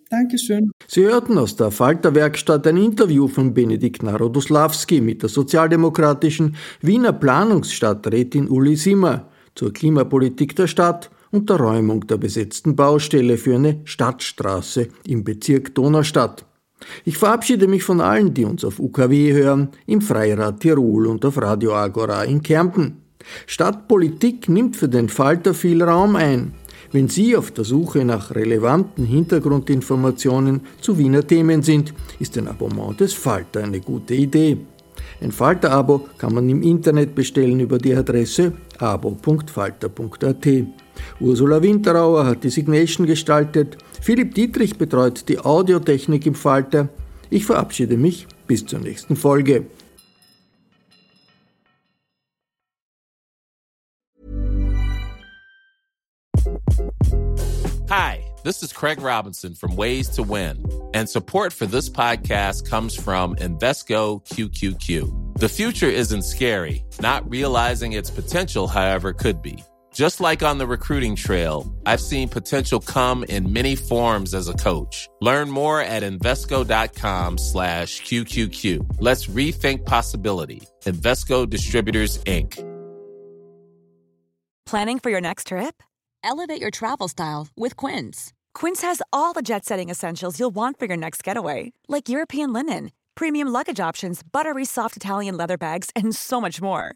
Dankeschön. Sie hörten aus der Falterwerkstatt ein Interview von Benedikt Narodoslawski mit der sozialdemokratischen Wiener Planungsstadträtin Uli Simmer zur Klimapolitik der Stadt und der Räumung der besetzten Baustelle für eine Stadtstraße im Bezirk Donaustadt. Ich verabschiede mich von allen, die uns auf UKW hören, im Freirad Tirol und auf Radio Agora in Kärnten. Stadtpolitik nimmt für den Falter viel Raum ein. Wenn Sie auf der Suche nach relevanten Hintergrundinformationen zu Wiener Themen sind, ist ein Abonnement des Falter eine gute Idee. Ein Falter-Abo kann man im Internet bestellen über die Adresse abo.falter.at. Ursula Winterauer hat die Signation gestaltet, Philipp Dietrich betreut die Audiotechnik im Falter. Ich verabschiede mich bis zur nächsten Folge. Hi, this is Craig Robinson from Ways to Win, and support for this podcast comes from Invesco QQQ. The future isn't scary, not realizing its potential, however, could be. Just like on the recruiting trail, I've seen potential come in many forms as a coach. Learn more at Invesco.com slash QQQ. Let's rethink possibility. Investco Distributors, Inc. Planning for your next trip? Elevate your travel style with Quince. Quince has all the jet setting essentials you'll want for your next getaway, like European linen, premium luggage options, buttery soft Italian leather bags, and so much more